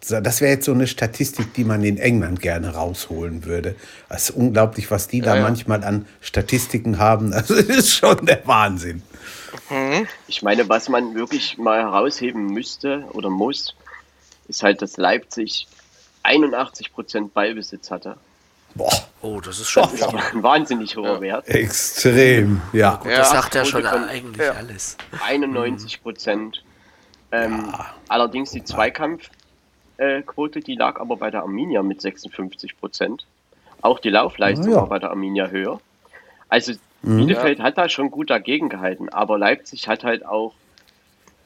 das wäre jetzt so eine Statistik, die man in England gerne rausholen würde. Es ist unglaublich, was die ja, da ja. manchmal an Statistiken haben. Also das [laughs] ist schon der Wahnsinn. Mhm. Ich meine, was man wirklich mal herausheben müsste oder muss, ist halt, dass Leipzig 81 Prozent Ballbesitz hatte. Boah. Oh, das ist schon Boah, ein wahnsinnig hoher ja. Wert. Extrem, ja. Gut, das sagt ja schon eigentlich alles. 91 Prozent ähm, ja. Allerdings die Zweikampfquote, äh, die lag aber bei der Arminia mit 56 Prozent. Auch die Laufleistung ja. war bei der Arminia höher. Also mhm. Bielefeld hat da schon gut dagegen gehalten, aber Leipzig hat halt auch,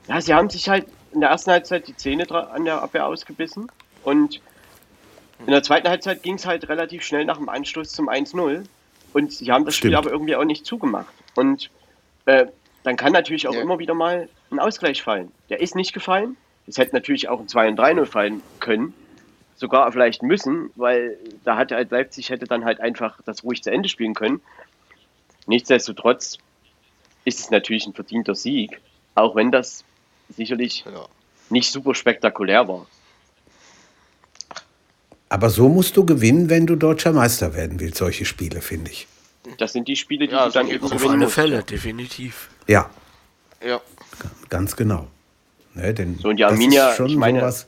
ja, sie haben sich halt in der ersten Halbzeit die Zähne an der Abwehr ausgebissen und in der zweiten Halbzeit ging es halt relativ schnell nach dem Anstoß zum 1-0 und sie haben das Stimmt. Spiel aber irgendwie auch nicht zugemacht. Und äh, dann kann natürlich auch ja. immer wieder mal ein Ausgleich fallen. Der ist nicht gefallen. Es hätte natürlich auch ein 2 und 3-0 fallen können. Sogar vielleicht müssen, weil da hat halt Leipzig hätte dann halt einfach das ruhig zu Ende spielen können. Nichtsdestotrotz ist es natürlich ein verdienter Sieg, auch wenn das sicherlich ja. nicht super spektakulär war. Aber so musst du gewinnen, wenn du deutscher Meister werden willst, solche Spiele, finde ich. Das sind die Spiele, die ja, du dann eben Auf alle Fälle, definitiv. Ja. Ja. Ganz genau. Ne, denn so, und die Arminia, ich meine, sowas.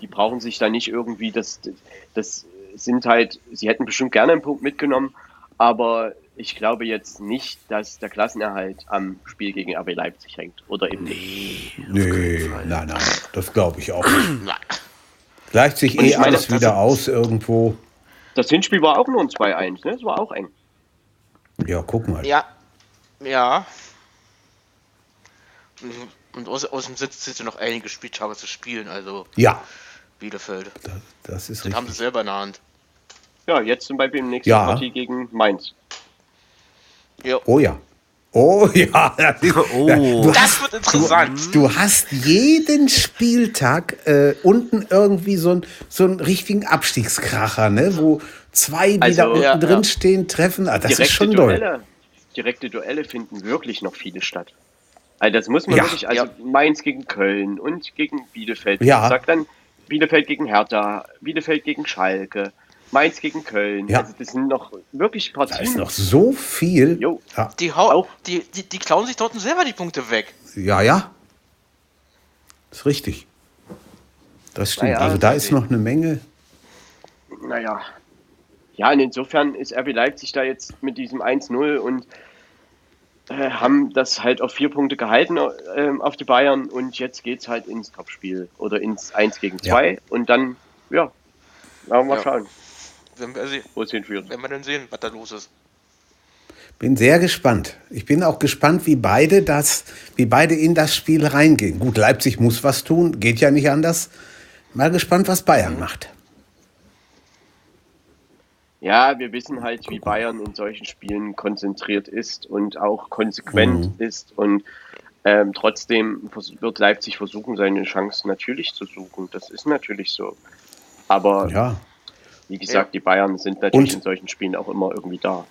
die brauchen sich da nicht irgendwie, das, das sind halt, sie hätten bestimmt gerne einen Punkt mitgenommen, aber ich glaube jetzt nicht, dass der Klassenerhalt am Spiel gegen RB Leipzig hängt. Oder eben nee, Nee, nein, nein, das glaube ich auch nicht. Gleicht sich eh meine, alles wieder aus irgendwo. Das Hinspiel war auch nur ein 2-1, ne? Das war auch eng. Ja, guck mal. Ja. Ja. Und aus, aus dem Sitz sind ja noch einige Spieltage zu spielen, also. Ja. Bielefeld. Das, das ist das richtig. haben sie selber in der Hand. Ja, jetzt zum Beispiel im nächsten ja. Partie gegen Mainz. Ja. Oh ja. Oh [laughs] ja, oh, du das wird interessant. Du, du, hast jeden Spieltag äh, unten irgendwie so, ein, so einen richtigen Abstiegskracher, ne? wo zwei, die also, da unten ja, drin ja. stehen, treffen. Ah, das Direkte ist schon Duelle, doll. Direkte Duelle finden wirklich noch viele statt. Also das muss man ja. wirklich, also Mainz gegen Köln und gegen Bielefeld. Ja. Ich sag dann Bielefeld gegen Hertha, Bielefeld gegen Schalke, Mainz gegen Köln. Ja. Also das sind noch wirklich Partien. Da ist noch so viel. Jo. Ja. Die, auch. Die, die, die klauen sich dort selber die Punkte weg. Ja, ja. Das ist richtig. Das stimmt. Naja, also da ist noch eine Menge. Naja. Ja, und insofern ist RB Leipzig da jetzt mit diesem 1-0 und äh, haben das halt auf vier Punkte gehalten äh, auf die Bayern und jetzt geht es halt ins Topspiel oder ins 1 gegen 2 ja. und dann, ja, werden wir mal ja. schauen. Wenn wir, sehen, wo es hinführt. Wenn wir dann sehen, was da los ist. Bin sehr gespannt. Ich bin auch gespannt, wie beide das, wie beide in das Spiel reingehen. Gut, Leipzig muss was tun, geht ja nicht anders. Mal gespannt, was Bayern mhm. macht. Ja, wir wissen halt, wie Bayern in solchen Spielen konzentriert ist und auch konsequent mhm. ist. Und ähm, trotzdem wird Leipzig versuchen, seine Chance natürlich zu suchen. Das ist natürlich so. Aber ja. wie gesagt, die Bayern sind natürlich und, in solchen Spielen auch immer irgendwie da.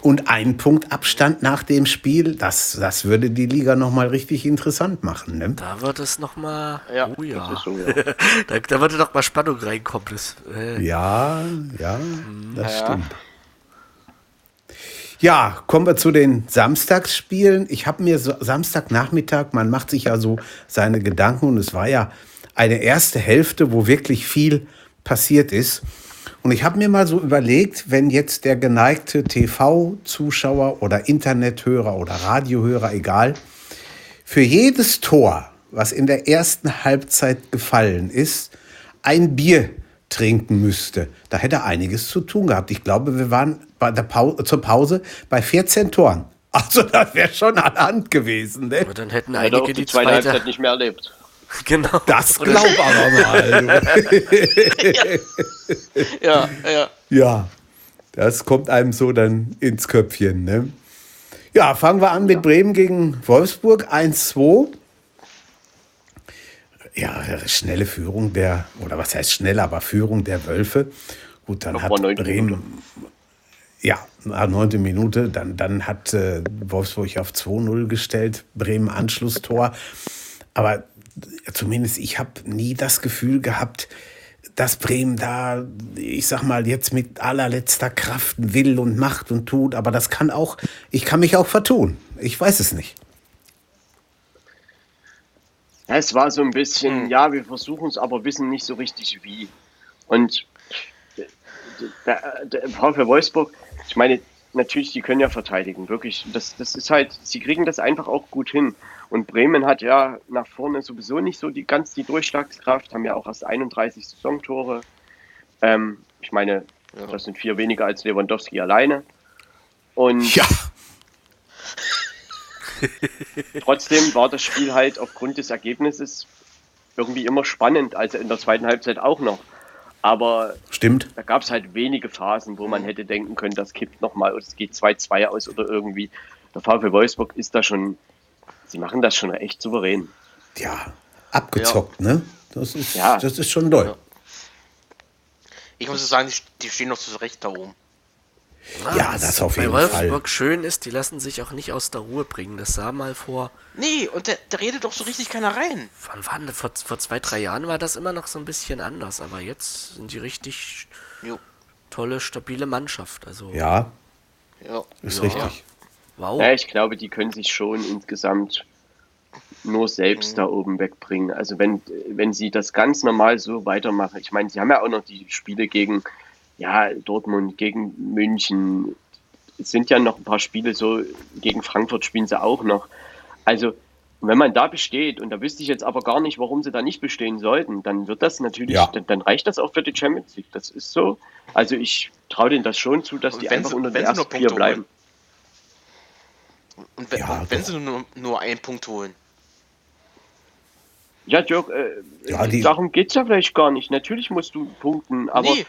Und ein Punkt Abstand nach dem Spiel, das, das würde die Liga nochmal richtig interessant machen. Ne? Da wird es nochmal. Ja, oh ja. So, ja. [laughs] da, da würde noch mal Spannung reinkommen. Das, äh, Ja, ja, das Ja. stimmt. Ja, kommen wir zu den Samstagsspielen. Ich habe mir so, Samstagnachmittag, man macht sich ja so seine Gedanken und es war ja eine erste Hälfte, wo wirklich viel passiert ist. Und ich habe mir mal so überlegt, wenn jetzt der geneigte TV-Zuschauer oder Internethörer oder Radiohörer, egal, für jedes Tor, was in der ersten Halbzeit gefallen ist, ein Bier trinken müsste. Da hätte er einiges zu tun gehabt. Ich glaube, wir waren bei der Pau zur Pause bei 14 Toren. Also [laughs] das wäre schon an Hand gewesen. Ne? aber dann hätten einige die zweite. Halbzeit nicht mehr erlebt. [laughs] Genau. Das glaub [laughs] aber mal. Ja, ja. Ja, das kommt einem so dann ins Köpfchen. Ne? Ja, fangen wir an mit Bremen gegen Wolfsburg 1-2. Ja, schnelle Führung der, oder was heißt schnell, aber Führung der Wölfe. Gut, dann Noch hat Bremen, ja, nach neunte Minute, dann, dann hat äh, Wolfsburg auf 2-0 gestellt, Bremen Anschlusstor. Aber zumindest ich habe nie das Gefühl gehabt, dass Bremen da, ich sag mal, jetzt mit allerletzter Kraft will und macht und tut. Aber das kann auch, ich kann mich auch vertun. Ich weiß es nicht. Es war so ein bisschen, ja, wir versuchen es, aber wissen nicht so richtig wie. Und der, der VfL Wolfsburg, ich meine, natürlich, die können ja verteidigen, wirklich. Das, das ist halt, sie kriegen das einfach auch gut hin. Und Bremen hat ja nach vorne sowieso nicht so die ganz die Durchschlagskraft, haben ja auch erst 31 Saisontore. Ähm, ich meine, das sind vier weniger als Lewandowski alleine. Und Ja, [laughs] trotzdem war das Spiel halt aufgrund des Ergebnisses irgendwie immer spannend, also in der zweiten Halbzeit auch noch. Aber stimmt. da gab es halt wenige Phasen, wo man hätte denken können, das kippt nochmal oder es geht 2-2 aus oder irgendwie. Der VfL Wolfsburg ist da schon, sie machen das schon echt souverän. Ja, abgezockt, ne? Das ist, Ja. das ist schon doll. Ich muss sagen, die, stehen noch zurecht da oben. Ja, das auf jeden bei Fall. Wolfsburg schön ist, die lassen sich auch nicht aus der Ruhe bringen. Das sah mal vor, Nee, und da, da redet doch so richtig keiner rein. wann waren das? Vor, vor zwei, drei Jahren war das immer noch so ein bisschen anders, aber jetzt sind die richtig Jo. tolle, stabile Mannschaft. Also, Ja, Ja. ist Ja. richtig. Wow. Ja, ich glaube, die können sich schon insgesamt nur selbst da oben wegbringen. Also wenn, wenn sie das ganz normal so weitermachen. Ich meine, sie haben ja auch noch die Spiele gegen ja, Dortmund, gegen München. Es sind ja noch ein paar Spiele so, gegen Frankfurt spielen sie auch noch. Also wenn man da besteht, und da wüsste ich jetzt aber gar nicht, warum sie da nicht bestehen sollten, dann wird das natürlich, Ja. dann, dann reicht das auch für die Champions League. Das ist so. Also ich traue denen das schon zu, dass Und die einfach unter den ersten vier bleiben. Und wenn, Ja, wenn doch. sie nur, nur einen Punkt holen. Ja, Dirk, äh, Ja, die- darum geht's ja vielleicht gar nicht. Natürlich musst du punkten, aber Nee.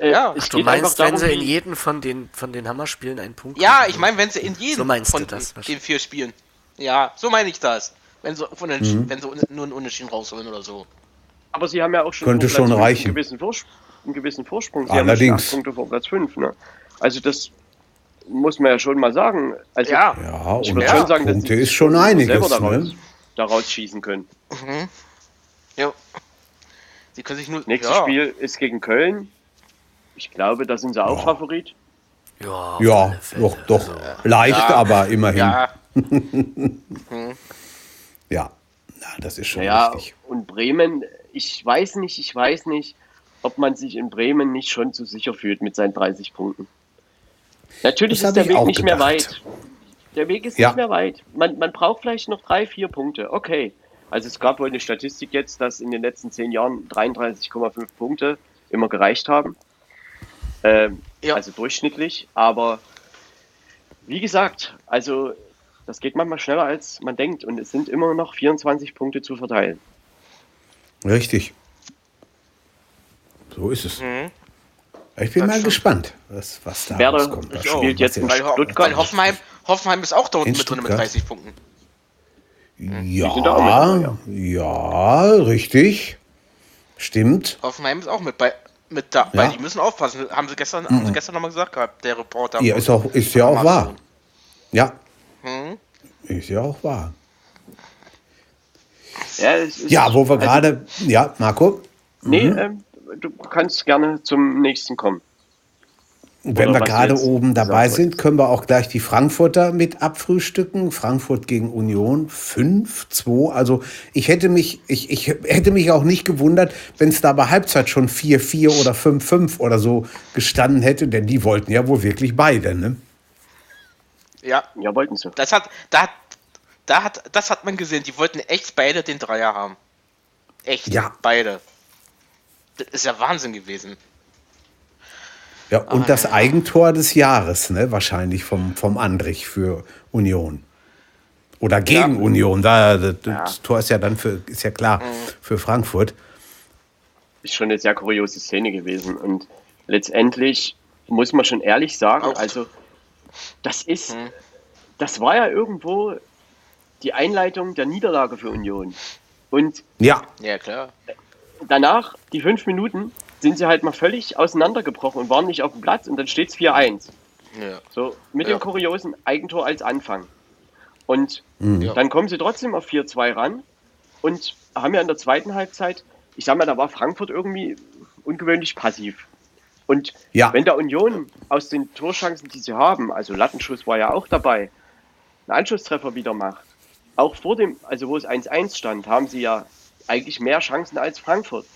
äh, Ja. es Du geht meinst, darum, wenn sie in jeden von den, von den Hammerspielen einen Punkt Ja, kriegen? ich meine, wenn sie in jedem So von das den vier Spielen. Ja, so meine ich das. Wenn sie, von den, wenn sie un- nur einen Unentschieden rausholen oder so. aber sie haben ja auch schon Könnte schon reichen. Einen gewissen, Vors einen gewissen Vorsprung. Sie haben Allerdings. ja schon acht Punkte vor Platz 5. Ne? Also das muss man ja schon mal sagen. Also Ja. Ja, ich und würde Ja. schon sagen, dass Punkte ist schon selber einiges. daraus, Ne? daraus schießen können. Ja. Sie können sich nur. Nächstes ja. Spiel ist gegen Köln. Ich glaube, da sind sie auch Ja. Favorit. Ja, Ja, doch, doch. Also, Leicht, Ja. aber immerhin. Ja. [laughs] Ja, ja. das ist schon Ja, richtig. und Bremen, ich weiß nicht, ich weiß nicht, ob man sich in Bremen nicht schon zu sicher fühlt mit seinen 30 Punkten. Natürlich Das ist der Weg nicht mehr gedacht. weit. Der Weg ist Ja. nicht mehr weit. Man, man braucht vielleicht noch drei, vier Punkte. Okay. Also es gab wohl eine Statistik jetzt, dass in den letzten zehn Jahren 33,5 Punkte immer gereicht haben. Ähm, Ja. Also durchschnittlich. Aber wie gesagt, also das geht manchmal schneller als man denkt und es sind immer noch 24 Punkte zu verteilen. Richtig. So ist es. Mhm. Ich bin Das mal stimmt. gespannt, was, was da Werder rauskommt. Was spielt was jetzt in Stuttgart. Hoffenheim, Hoffenheim ist auch da unten mit drin mit Stuttgart? 30 Punkten. Ja, auch mit ja, richtig. Stimmt. Hoffenheim ist auch mit bei. mit da, ja. weil die müssen aufpassen. Haben sie gestern, mhm. haben sie gestern nochmal gesagt gehabt, der Reporter. Ja, ist, auch, ist ja auch wahr. Ja. Mhm. Ist ja auch wahr. Ja, ja wo wir also, gerade. Ja, Marco? Nee, mhm. ähm, du kannst gerne zum nächsten kommen. Wenn wir gerade oben dabei sind, können wir auch gleich die Frankfurter mit abfrühstücken. Frankfurt gegen Union 5-2. Also ich hätte mich, ich, ich hätte mich auch nicht gewundert, wenn es da bei Halbzeit schon 4-4 oder 5-5 oder so gestanden hätte, denn die wollten ja wohl wirklich beide, ne? Ja, ja, wollten sie. Das hat, da, da hat, das hat man gesehen. Die wollten echt beide den Dreier haben. Echt. Ja. Beide. Das ist ja Wahnsinn gewesen. Ja, und ah, das ja. Eigentor des Jahres, ne, wahrscheinlich vom, vom Andrich für Union. Oder gegen ja. Union. Da, das, ja. Tor ist ja dann für, ist ja klar, mhm. für Frankfurt. Ist schon eine sehr kuriose Szene gewesen. Und letztendlich muss man schon ehrlich sagen, also das ist, mhm. das war ja irgendwo die Einleitung der Niederlage für Union. Und ja, ja klar. Danach, die fünf Minuten, sind sie halt mal völlig auseinandergebrochen und waren nicht auf dem Platz und dann steht es 4-1. Ja. So, mit ja. dem kuriosen Eigentor als Anfang. Und mhm. dann kommen sie trotzdem auf 4-2 ran und haben ja in der zweiten Halbzeit, ich sag mal, da war Frankfurt irgendwie ungewöhnlich passiv. Und ja. wenn der Union aus den Torchancen, die sie haben, also Lattenschuss war ja auch dabei, einen Anschlusstreffer wieder macht, auch vor dem, also wo es 1-1 stand, haben sie ja eigentlich mehr Chancen als Frankfurt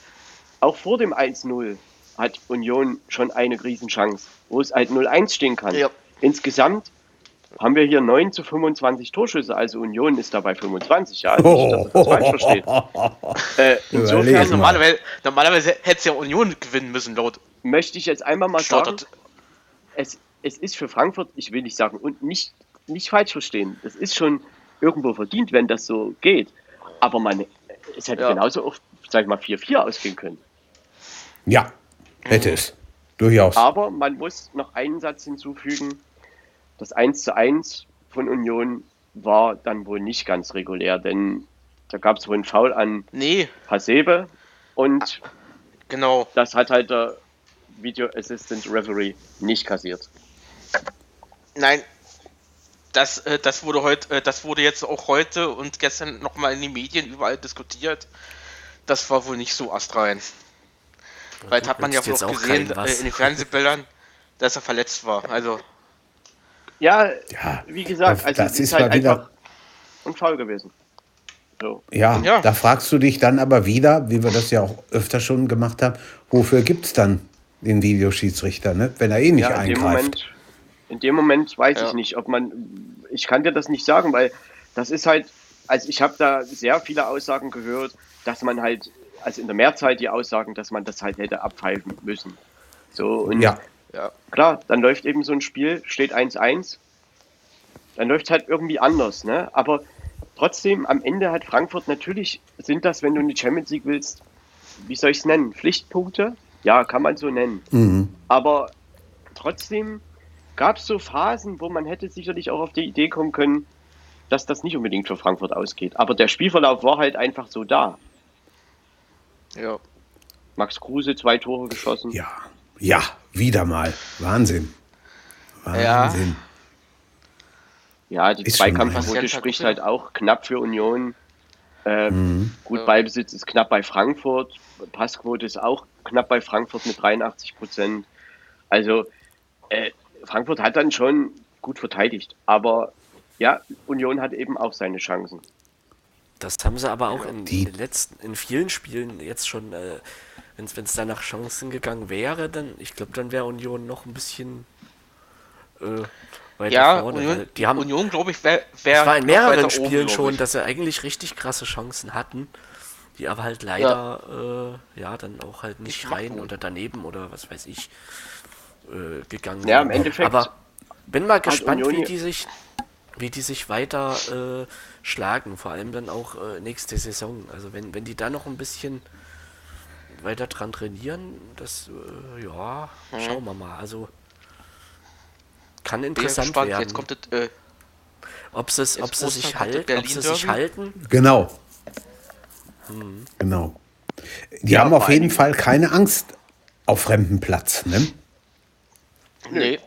auch vor dem 1-0 hat Union schon eine Riesenchance, wo es halt 0-1 stehen kann. Ja. Insgesamt haben wir hier 9 zu 25 Torschüsse, also Union ist dabei 25, ja, also nicht, dass das falsch versteht. [laughs] Äh, insofern, normalerweise, normalerweise hätte es ja Union gewinnen müssen, laut. Möchte ich jetzt einmal mal sagen, es, es ist für Frankfurt, ich will nicht sagen, und nicht, nicht falsch verstehen, es ist schon irgendwo verdient, wenn das so geht, aber man, es hätte ja. genauso oft, sag ich mal, 4-4 ausgehen können. Ja, hätte mhm. es. Durchaus. Aber man muss noch einen Satz hinzufügen. Das 1 zu 1 von Union war dann wohl nicht ganz regulär, denn da gab es wohl einen Foul an nee. Hasebe und ah, genau. das hat halt der Video Assistant Referee nicht kassiert. Nein, das, äh, das wurde heute, äh, das wurde jetzt auch heute und gestern nochmal in den Medien überall diskutiert. Das war wohl nicht so astrein. Weil hat man ja auch gesehen äh, in den Fernsehbildern, dass er verletzt war. Also. Ja, ja wie gesagt, also das ist, ist halt wieder und faul gewesen. So. Ja, ja, da fragst du dich dann aber wieder, wie wir das ja auch öfter schon gemacht haben, wofür gibt es dann den Videoschiedsrichter, ne? wenn er eh nicht ja, in eingreift? Dem Moment, in dem Moment weiß ja. ich nicht, ob man, ich kann dir das nicht sagen, weil das ist halt, also ich habe da sehr viele Aussagen gehört, dass man halt also in der Mehrzeit die Aussagen, dass man das halt hätte abpfeifen müssen. So, und ja. ja. klar, dann läuft eben so ein Spiel, steht 1-1, dann läuft es halt irgendwie anders, ne? Aber trotzdem, am Ende hat Frankfurt natürlich, sind das, wenn du in die Champions League willst, wie soll ich es nennen? Pflichtpunkte? Ja, kann man so nennen. Mhm. Aber trotzdem gab es so Phasen, wo man hätte sicherlich auch auf die Idee kommen können, dass das nicht unbedingt für Frankfurt ausgeht. Aber der Spielverlauf war halt einfach so da. Ja. Max Kruse zwei Tore geschossen. Ja, ja, wieder mal. Wahnsinn. Wahnsinn. Ja, ja die Zweikampfquote spricht halt auch knapp für Union. Ähm, mhm. Gut, Ballbesitz ist knapp bei Frankfurt. Passquote ist auch knapp bei Frankfurt mit 83 Prozent. Also äh, Frankfurt hat dann schon gut verteidigt. Aber ja, Union hat eben auch seine Chancen. Das haben sie aber auch in, den letzten, in vielen Spielen jetzt schon, äh, wenn es da nach Chancen gegangen wäre, dann, ich glaube, dann wäre Union noch ein bisschen äh, weiter ja, vorne. Union, die haben, Union glaube ich, wäre wär Es war in mehreren Spielen oben, schon, dass sie eigentlich richtig krasse Chancen hatten, die aber halt leider, ja, äh, ja dann auch halt nicht rein oder daneben oder was weiß ich äh, gegangen Ja, im Endeffekt. Aber bin mal gespannt, wie die sich wie die sich weiter äh, schlagen, vor allem dann auch äh, nächste Saison. Also wenn, wenn die da noch ein bisschen weiter dran trainieren, das äh, ja, mhm. schauen wir mal. Also kann interessant werden. Jetzt kommt das, äh, ob sie ob sie sich halten, ob sie sich halten. Genau. Hm. Genau. Die ja, haben auf jeden Fall keine Angst auf fremdem Platz, ne? Nee.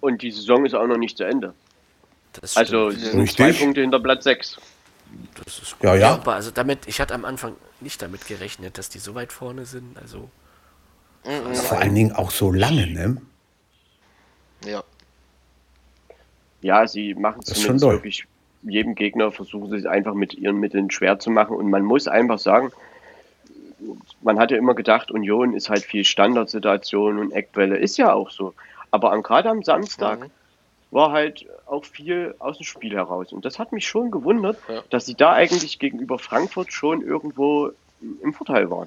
Und die Saison ist auch noch nicht zu Ende. also sie sind zwei Punkte hinter Platz 6. Das ist gut. Ja, ja. Aber also damit, ich hatte am Anfang nicht damit gerechnet, dass die so weit vorne sind. Also, also vor allen Dingen auch so lange, ne? Ja. Ja, sie machen es zumindest wirklich jedem Gegner, versuchen sie es einfach mit ihren Mitteln schwer zu machen. Und man muss einfach sagen, man hat ja immer gedacht, Union ist halt viel Standardsituation und Eckwelle. Ist ja auch so. Aber gerade am Samstag mhm. war halt auch viel aus dem Spiel heraus. Und das hat mich schon gewundert, ja. dass sie da eigentlich gegenüber Frankfurt schon irgendwo im Vorteil waren.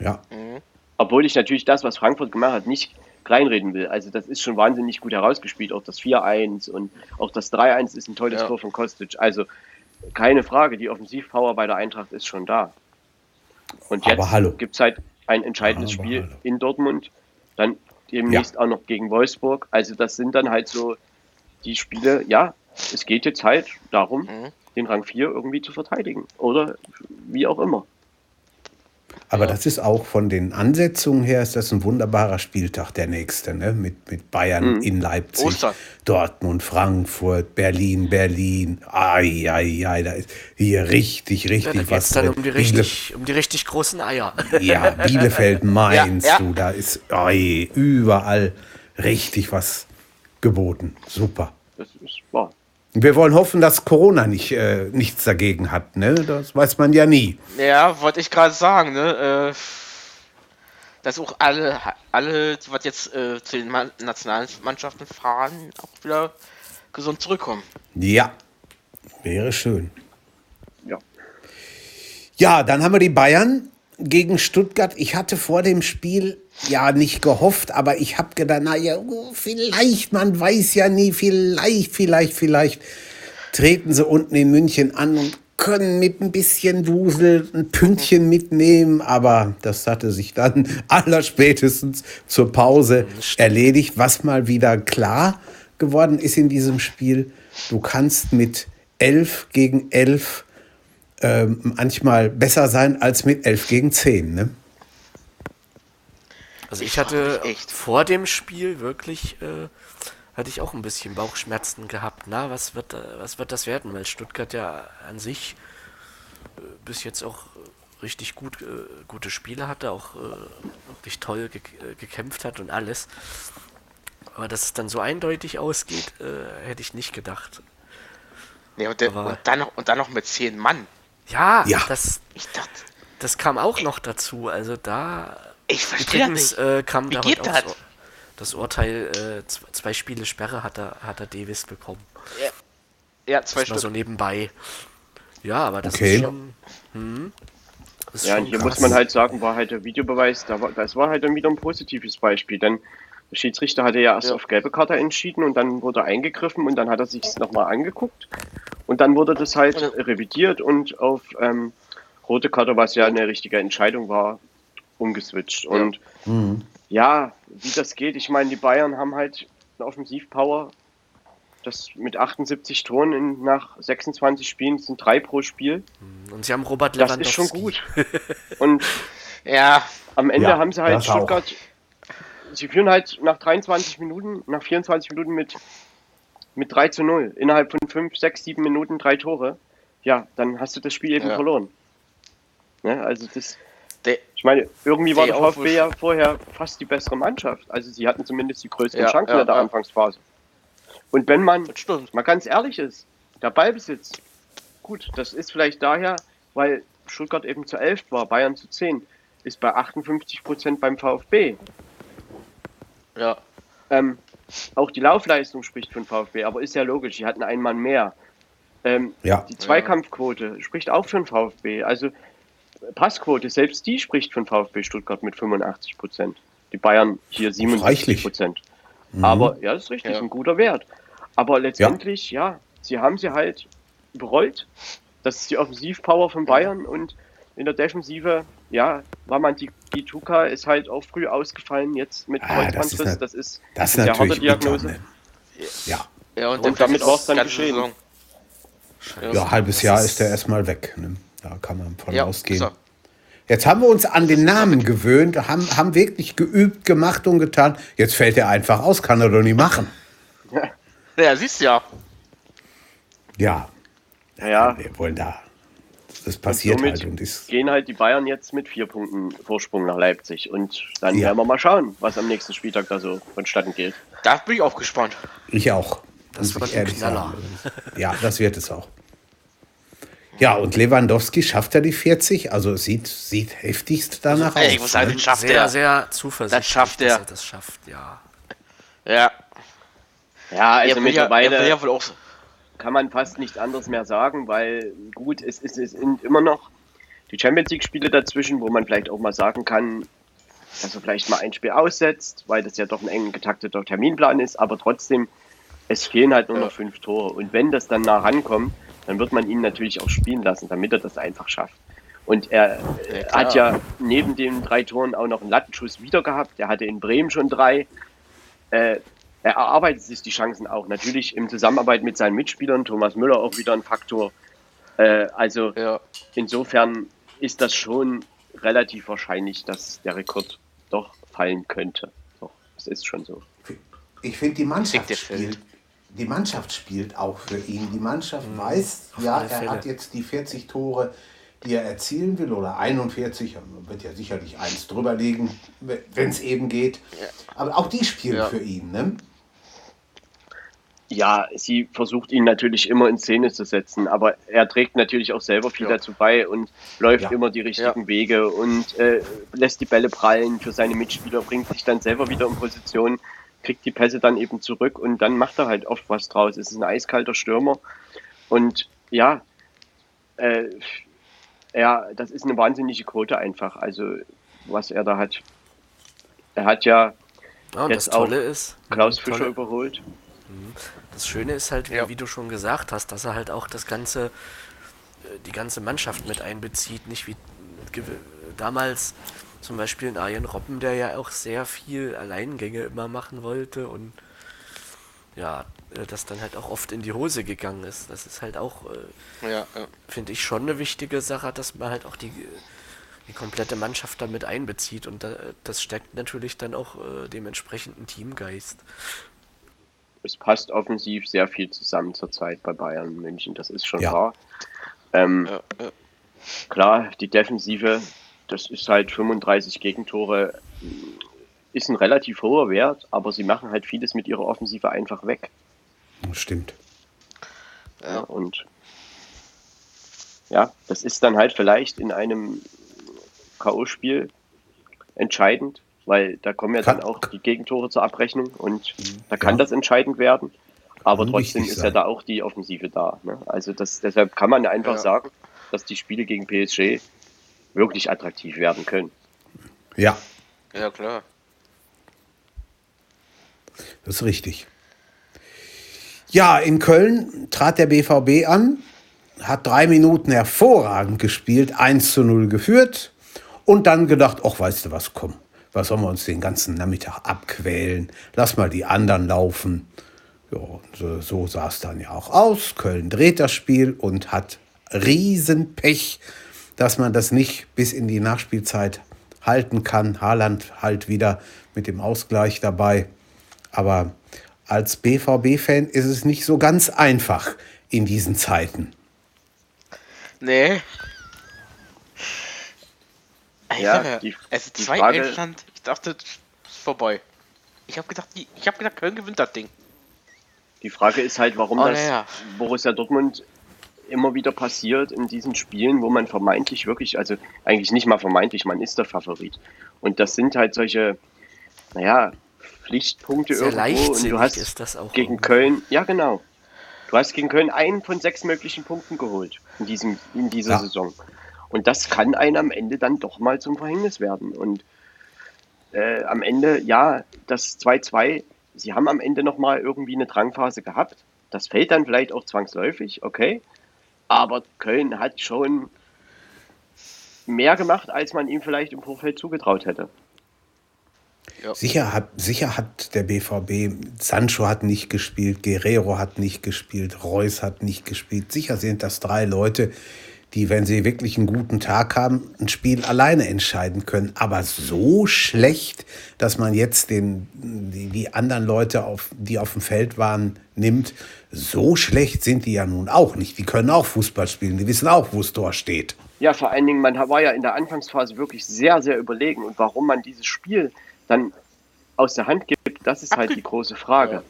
Ja. Mhm. Obwohl ich natürlich das, was Frankfurt gemacht hat, nicht kleinreden will. Also das ist schon wahnsinnig gut herausgespielt. Auch das 4-1 und auch das 3-1 ist ein tolles ja. Tor von Kostic. Also keine Frage, die Offensivpower bei der Eintracht ist schon da. Und jetzt gibt es halt ein entscheidendes aber Spiel hallo. in Dortmund, dann demnächst ja. auch noch gegen Wolfsburg. Also das sind dann halt so die Spiele, ja, es geht jetzt halt darum, mhm. den Rang 4 irgendwie zu verteidigen. Oder wie auch immer. Aber ja. das ist auch von den Ansetzungen her ist das ein wunderbarer Spieltag, der nächste, ne? Mit, mit Bayern mhm. in Leipzig, Ostern. Dortmund, Frankfurt, Berlin, Berlin. Ai, ai, ai, da ist hier richtig, richtig ja, da was dann um die, richtig, um die richtig großen Eier. Ja, Bielefeld, [laughs] Mainz, ja, du, da ist ai, überall richtig was geboten. Super. Das ist wahr. Wir wollen hoffen, dass Corona nicht, äh, nichts dagegen hat, ne? Das weiß man ja nie. Ja, wollte ich gerade sagen, ne? Äh, dass auch alle, alle, die was jetzt äh, zu den Nationalmannschaften fahren, auch wieder gesund zurückkommen. Ja, wäre schön. Ja. Ja, dann haben wir die Bayern gegen Stuttgart. Ich hatte vor dem Spiel ja nicht gehofft, aber ich habe gedacht, naja, vielleicht, man weiß ja nie, vielleicht, vielleicht, vielleicht treten sie unten in München an und können mit ein bisschen Wusel ein Pünktchen mitnehmen, aber das hatte sich dann [laughs] allerspätestens zur Pause erledigt, was mal wieder klar geworden ist in diesem Spiel. Du kannst mit 11 gegen 11 äh, manchmal besser sein als mit 11 gegen 10. Ne? Also ich, hatte vor dem Spiel wirklich, äh, hatte ich auch ein bisschen Bauchschmerzen gehabt. Na, was wird, äh, was wird das werden? Weil Stuttgart ja an sich äh, bis jetzt auch richtig gut, äh, gute Spiele hatte, auch äh, wirklich toll ge äh, gekämpft hat und alles. Aber dass es dann so eindeutig ausgeht, hätte ich nicht gedacht. Nee, und, der, und, dann noch, und dann noch mit zehn Mann. Ja, ja. Das, ich dachte, das kam auch noch dazu. Also da ich verstehe nicht. Äh, kam Wie geht das? So, das Urteil, äh, zwei Spiele Sperre hat er, hat er Davis bekommen. Ja, ja zwei Stunden. so nebenbei. Ja, aber das okay. ist schon. Hm, ist ja, schon hier krass. muss man halt sagen, war halt der Videobeweis, da war, das war halt dann wieder ein positives Beispiel, denn der Schiedsrichter hatte ja erst ja. auf gelbe Karte entschieden und dann wurde eingegriffen und dann hat er sich es nochmal angeguckt und dann wurde das halt revidiert und auf ähm, rote Karte, was ja eine richtige Entscheidung war, umgeswitcht. Und mhm. ja, wie das geht, ich meine, die Bayern haben halt eine Offensivpower. Das mit 78 Toren in, nach 26 Spielen sind drei pro Spiel. Mhm. Und sie haben Robert Lewandowski. Das ist schon gut. [laughs] Und ja, am Ende ja, haben sie halt Stuttgart. Auch. Sie führen halt nach 23 Minuten, nach 24 Minuten mit, mit 3 zu 0. Innerhalb von 5, 6, 7 Minuten drei Tore. Ja, dann hast du das Spiel eben ja. verloren. Ne? Also das, der, ich meine, irgendwie war der VfB ja vorher fast die bessere Mannschaft. Also sie hatten zumindest die größten ja, Chancen ja, in der ja. Anfangsphase. Und wenn man mal ganz ehrlich ist, der Ballbesitz, gut, das ist vielleicht daher, weil Stuttgart eben zu 11 war, Bayern zu 10, ist bei 58 Prozent beim VfB. Ja. Ähm, auch die Laufleistung spricht von VfB, aber ist ja logisch, die hatten einen Mann mehr. Ähm, ja. Die Zweikampfquote spricht auch für den VfB. Also Passquote, selbst die spricht von VfB Stuttgart mit 85 Prozent. Die Bayern hier 67 Prozent. Mhm. Aber ja, das ist richtig, ja. ein guter Wert. Aber letztendlich, ja. ja, sie haben sie halt überrollt. Das ist die Offensivpower von Bayern und in der Defensive, ja, war man die Gituka ist halt auch früh ausgefallen, jetzt mit ah, Kreuzbandriss. Das ist, das ist eine harte Diagnose. Bitter, ne? Ja. ja. und, und damit war es dann geschehen. Ja, halbes Jahr ist er erstmal weg. Ne? Da kann man von ja, ausgehen. Jetzt haben wir uns an den Namen gewöhnt, haben, haben wirklich geübt, gemacht und getan. Jetzt fällt er einfach aus, kann er doch nicht machen. [laughs] Ja, siehst du ja. Ja. Ja. Wir wollen da. Das passiert und halt. Und ist, gehen halt die Bayern jetzt mit vier Punkten Vorsprung nach Leipzig. Und dann Ja. werden wir mal schauen, was am nächsten Spieltag da so vonstatten geht. Da bin ich auch gespannt. ich auch. Das muss wird ein Knaller. sagen. Ja, das wird es auch. Ja, und Lewandowski schafft er die 40? Also sieht, sieht heftigst danach Ey, aus. ich muss sagen, ne? den schafft sehr, er. sehr zuversichtlich, Das schafft er. dass er das schafft, ja. Ja. Ja, also er er mittlerweile ja auch. kann man fast nichts anderes mehr sagen, weil gut, es, es, es sind immer noch die Champions League-Spiele dazwischen, wo man vielleicht auch mal sagen kann, dass er vielleicht mal ein Spiel aussetzt, weil das ja doch ein eng getakteter Terminplan ist, aber trotzdem, es fehlen halt nur Ja. noch fünf Tore. Und wenn das dann nah rankommt, dann wird man ihn natürlich auch spielen lassen, damit er das einfach schafft. Und er äh, klar. hat ja neben den drei Toren auch noch einen Lattenschuss wieder gehabt. Er hatte in Bremen schon drei. Äh, er erarbeitet sich die Chancen auch. Natürlich in Zusammenarbeit mit seinen Mitspielern, Thomas Müller auch wieder ein Faktor. Äh, also Ja. insofern ist das schon relativ wahrscheinlich, dass der Rekord doch fallen könnte. Doch, es ist schon so. Ich finde, die Mannschaft spielt. Die Mannschaft spielt auch für ihn. Die Mannschaft weiß, ja, alle er Fälle. hat jetzt die 40 Tore, die er erzielen will, oder 41, er wird ja sicherlich eins drüber liegen, wenn es eben geht. Aber auch die spielen Ja. für ihn, ne? Ja, sie versucht ihn natürlich immer in Szene zu setzen, aber er trägt natürlich auch selber viel Ja. dazu bei und läuft Ja. immer die richtigen Wege und äh, lässt die Bälle prallen für seine Mitspieler, bringt sich dann selber wieder in Position, kriegt die Pässe dann eben zurück und dann macht er halt oft was draus. Es ist ein eiskalter Stürmer und ja, äh, ja, das ist eine wahnsinnige Quote einfach. Also was er da hat. Er hat ja und Jetzt das Tolle auch ist, Klaus Mhm, Fischer tolle- überholt. das Schöne ist halt, wie, Ja. wie du schon gesagt hast, dass er halt auch das ganze, äh, die ganze Mannschaft mit einbezieht, nicht wie damals zum Beispiel in Arjen Robben, der ja auch sehr viel Alleingänge immer machen wollte und ja, äh, das dann halt auch oft in die Hose gegangen ist. Das ist halt auch, äh, Ja, ja. finde ich, schon eine wichtige Sache, dass man halt auch die, die komplette Mannschaft damit einbezieht und da, das stärkt natürlich dann auch äh, dem entsprechenden Teamgeist. es passt offensiv sehr viel zusammen zurzeit bei Bayern München, das ist schon Ja. wahr. Ähm, ja, ja. Klar, die Defensive, das ist halt 35 Gegentore, ist ein relativ hoher Wert, aber sie machen halt vieles mit ihrer Offensive einfach weg. Stimmt. Ja, und ja, das ist dann halt vielleicht in einem K.O.-Spiel entscheidend, weil da kommen ja Kann- dann auch die Gegentore zur Abrechnung und da kann Ja. das entscheidend werden. Aber Kann trotzdem ist ja sein. da auch die Offensive da. Ne? Also das, deshalb kann man einfach Ja. sagen, dass die Spiele gegen PSG wirklich attraktiv werden können. Ja, ja, klar. das ist richtig. Ja, in Köln trat der BVB an, hat drei Minuten hervorragend gespielt, 1 zu 0 geführt und dann gedacht, ach, weißt du was, komm, was sollen wir uns den ganzen Nachmittag abquälen? Lass mal die anderen laufen. Ja, und so, so sah es dann ja auch aus. Köln dreht das Spiel und hat Riesenpech, dass man das nicht bis in die Nachspielzeit halten kann. Haaland halt wieder mit dem Ausgleich dabei. Aber als BVB-Fan ist es nicht so ganz einfach in diesen Zeiten. Nee. Ja, mal, die- es ist die 2 Frage- Endstand. Ich dachte, es ist vorbei. Ich habe gedacht, ich habe gedacht, Köln gewinnt das Ding. Die Frage ist halt, warum Oh, das naja. Borussia Dortmund immer wieder passiert in diesen Spielen, wo man vermeintlich wirklich, also eigentlich nicht mal vermeintlich, man ist der Favorit. Und das sind halt solche, naja, Pflichtpunkte Sehr irgendwo. Und du hast ist das auch gegen irgendwie. Köln, ja genau. Du hast gegen Köln einen von sechs möglichen Punkten geholt in, diesem, in dieser Ja. Saison. Und das kann einem am Ende dann doch mal zum Verhängnis werden. Und äh, am Ende, ja, das 2-2, sie haben am Ende nochmal irgendwie eine Drangphase gehabt. Das fällt dann vielleicht auch zwangsläufig, okay. Aber Köln hat schon mehr gemacht, als man ihm vielleicht im Vorfeld zugetraut hätte. Sicher hat, sicher hat der BVB, Sancho hat nicht gespielt, Guerrero hat nicht gespielt, Reus hat nicht gespielt. Sicher sind das drei Leute, die, wenn sie wirklich einen guten Tag haben, ein Spiel alleine entscheiden können. Aber so schlecht, dass man jetzt den, die, die anderen Leute, auf, die auf dem Feld waren, nimmt, so schlecht sind die ja nun auch nicht. Die können auch Fußball spielen, die wissen auch, wo das Tor steht. Ja, vor allen Dingen, man war ja in der Anfangsphase wirklich sehr, sehr überlegen. Und warum man dieses Spiel dann aus der Hand gibt, das ist halt die große Frage.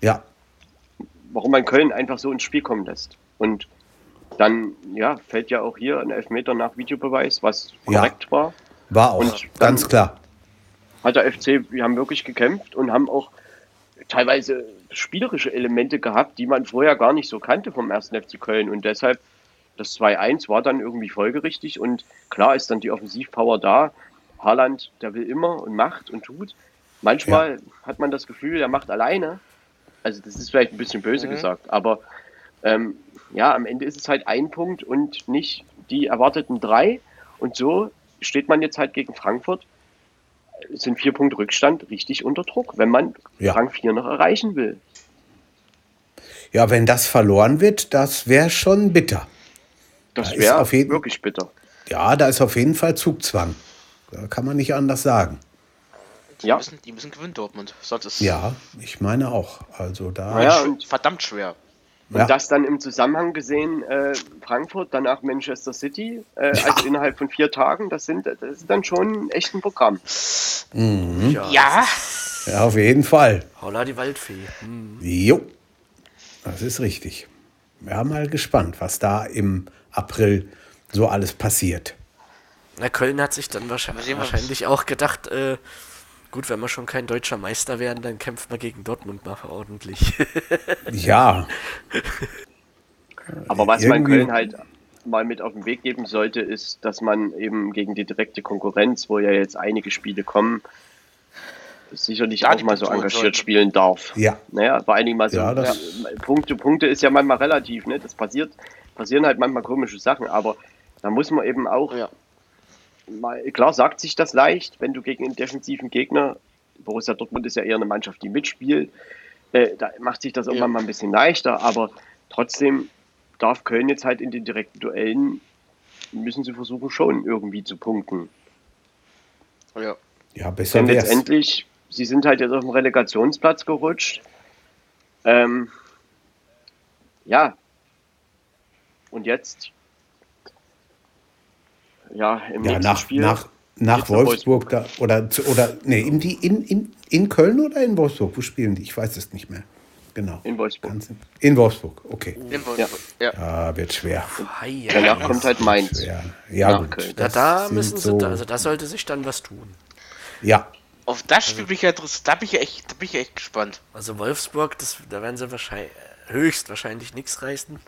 Ja. Warum man Köln einfach so ins Spiel kommen lässt. Und dann ja, fällt ja auch hier ein Elfmeter nach Videobeweis, was korrekt ja, war. War auch, und ganz klar. Hat der FC, wir haben wirklich gekämpft und haben auch teilweise spielerische Elemente gehabt, die man vorher gar nicht so kannte vom ersten FC Köln. Und deshalb, das 2-1 war dann irgendwie folgerichtig und klar ist dann die Offensivpower da. Haaland, der will immer und macht und tut. Manchmal ja. hat man das Gefühl, er macht alleine. Also das ist vielleicht ein bisschen böse mhm. gesagt, aber ähm, ja, am Ende ist es halt ein Punkt und nicht die erwarteten drei. Und so steht man jetzt halt gegen Frankfurt. Es sind vier Punkte Rückstand richtig unter Druck, wenn man ja. Rang 4 noch erreichen will. Ja, wenn das verloren wird, das wäre schon bitter. Das da wäre wirklich bitter. Ja, da ist auf jeden Fall Zugzwang. Da kann man nicht anders sagen. Die, ja. müssen, die müssen gewinnen, Dortmund. Sonst ja, ich meine auch. Also da ja, verdammt schwer. Und ja. das dann im Zusammenhang gesehen, äh, Frankfurt, danach Manchester City, äh, ja. also innerhalb von vier Tagen, das, sind, das ist dann schon echt ein Programm. Mhm. Ja. ja. Ja, auf jeden Fall. Holla die Waldfee. Mhm. Jo, das ist richtig. Wir haben mal gespannt, was da im April so alles passiert. Na, Köln hat sich dann wahrscheinlich, wahrscheinlich auch gedacht, äh, Gut, wenn wir schon kein deutscher Meister werden, dann kämpft man gegen Dortmund mal ordentlich. [laughs] ja. Aber was Irgendwie... man Köln halt mal mit auf den Weg geben sollte, ist, dass man eben gegen die direkte Konkurrenz, wo ja jetzt einige Spiele kommen, sicherlich auch mal so engagiert sollte. spielen darf. Ja. Naja, vor allen Dingen mal so. Ja, ja, Punkte, Punkte ist ja manchmal relativ, ne? Das passiert, passieren halt manchmal komische Sachen, aber da muss man eben auch ja klar sagt sich das leicht, wenn du gegen einen defensiven Gegner, Borussia Dortmund ist ja eher eine Mannschaft, die mitspielt, äh, da macht sich das ja. irgendwann mal ein bisschen leichter, aber trotzdem darf Köln jetzt halt in den direkten Duellen, müssen sie versuchen schon irgendwie zu punkten. Ja, ja besser Denn letztendlich, sie sind halt jetzt auf dem Relegationsplatz gerutscht. Ähm, ja, und jetzt ja, im ja, nach, Spiel nach, nach Wolfsburg, Wolfsburg, da oder oder nee, in, die, in, in, in Köln oder in Wolfsburg? Wo spielen die? Ich weiß es nicht mehr. Genau. In Wolfsburg. In Wolfsburg, okay. In Wolfsburg, ja. ja. wird schwer. Danach kommt halt Mainz. Schwer. Ja, gut. Köln. Da, da müssen sie, so also da sollte sich dann was tun. Ja. Auf das Spiel bin ich ja da bin ich echt, da bin ich echt gespannt. Also Wolfsburg, das, da werden sie wahrscheinlich höchstwahrscheinlich nichts reißen.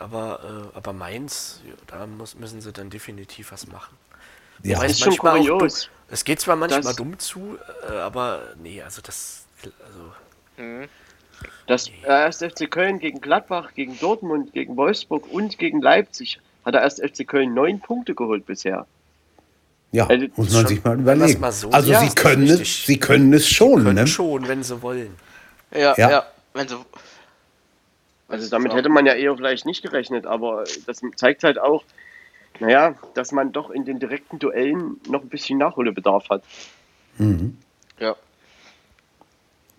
Aber, äh, aber Mainz, ja, da muss, müssen sie dann definitiv was machen. Ja, Wobei ist schon kurios. Es geht zwar manchmal das, dumm zu, äh, aber nee, also das. Also, mhm. Das nee. erst FC Köln gegen Gladbach, gegen Dortmund, gegen Wolfsburg und gegen Leipzig hat er erst FC Köln neun Punkte geholt bisher. Ja, also, muss man schon, sich mal überlegen. Mal so also ja, sie können es, sie können es schon, können ne? schon, wenn sie wollen. Ja, ja, ja, wenn sie also damit hätte man ja eher vielleicht nicht gerechnet, aber das zeigt halt auch, naja, dass man doch in den direkten Duellen noch ein bisschen Nachholbedarf hat. Mhm. Ja.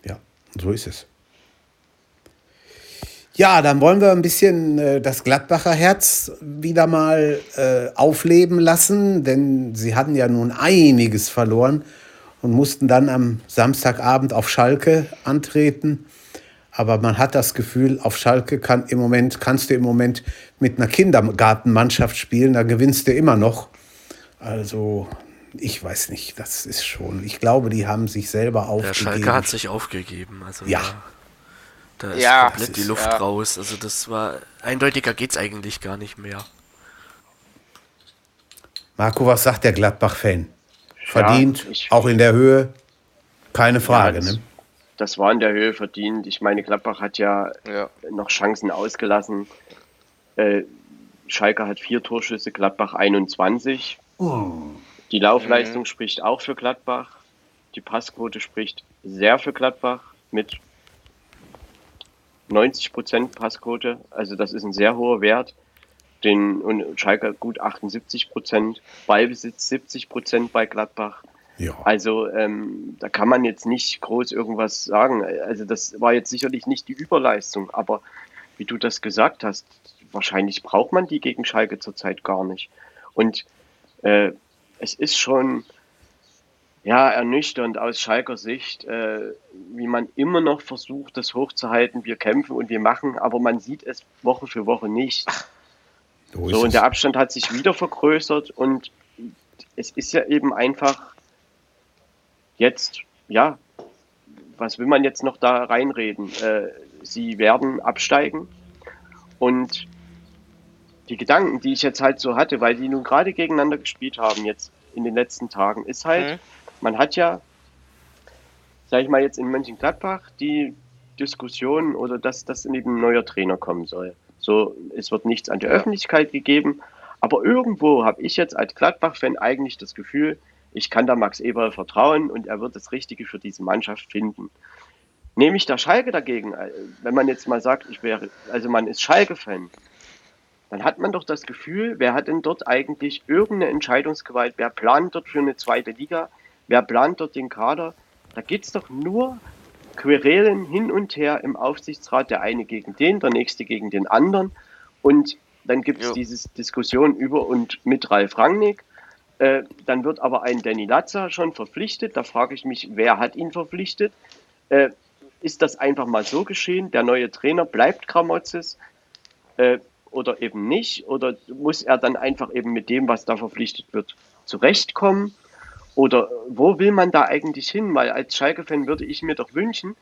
Ja, so ist es. Ja, dann wollen wir ein bisschen äh, das Gladbacher Herz wieder mal äh, aufleben lassen, denn sie hatten ja nun einiges verloren und mussten dann am Samstagabend auf Schalke antreten. Aber man hat das Gefühl, auf Schalke kann im Moment, kannst du im Moment mit einer Kindergartenmannschaft spielen, da gewinnst du immer noch. Also, ich weiß nicht, das ist schon. Ich glaube, die haben sich selber aufgegeben. Der Schalke hat sich aufgegeben. Also ja. Da, da ist ja, komplett die Luft ja. raus. Also das war eindeutiger geht es eigentlich gar nicht mehr. Marco, was sagt der Gladbach-Fan? Verdient, ja, auch in der Höhe, keine Frage, ja, ne? Das war in der Höhe verdient. Ich meine, Gladbach hat ja, ja. noch Chancen ausgelassen. Äh, Schalke hat vier Torschüsse, Gladbach 21. Oh. Die Laufleistung mhm. spricht auch für Gladbach. Die Passquote spricht sehr für Gladbach mit 90% Passquote. Also das ist ein sehr hoher Wert. den und Schalke gut 78 Prozent, Ballbesitz 70 Prozent bei Gladbach. Ja. Also ähm, da kann man jetzt nicht groß irgendwas sagen. Also das war jetzt sicherlich nicht die Überleistung, aber wie du das gesagt hast, wahrscheinlich braucht man die gegen Schalke zurzeit gar nicht. Und äh, es ist schon ja ernüchternd aus Schalker Sicht, äh, wie man immer noch versucht, das hochzuhalten. Wir kämpfen und wir machen, aber man sieht es Woche für Woche nicht. So, so und der Abstand hat sich wieder vergrößert und es ist ja eben einfach jetzt, ja, was will man jetzt noch da reinreden? Äh, sie werden absteigen und die Gedanken, die ich jetzt halt so hatte, weil die nun gerade gegeneinander gespielt haben jetzt in den letzten Tagen, ist halt, mhm. man hat ja, sag ich mal jetzt in Mönchengladbach, die Diskussion oder dass das neben ein neuer Trainer kommen soll. So, es wird nichts an die Öffentlichkeit gegeben, aber irgendwo habe ich jetzt als Gladbach-Fan eigentlich das Gefühl, ich kann da Max Eberl vertrauen und er wird das Richtige für diese Mannschaft finden. Nehme ich da Schalke dagegen, äh, wenn man jetzt mal sagt, ich wäre, also man ist Schalke-Fan, dann hat man doch das Gefühl, wer hat denn dort eigentlich irgendeine Entscheidungsgewalt? Wer plant dort für eine zweite Liga? Wer plant dort den Kader? Da geht es doch nur Querelen hin und her im Aufsichtsrat, der eine gegen den, der nächste gegen den anderen. Und dann gibt es diese Diskussion über und mit Ralf Rangnick. Äh, dann wird aber ein Danny Latza schon verpflichtet. Da frage ich mich, wer hat ihn verpflichtet? Äh, ist das einfach mal so geschehen? Der neue Trainer bleibt Kramotzes. Äh, oder eben nicht? Oder muss er dann einfach eben mit dem, was da verpflichtet wird, zurechtkommen? Oder wo will man da eigentlich hin? Weil als Schalke-Fan würde ich mir doch wünschen,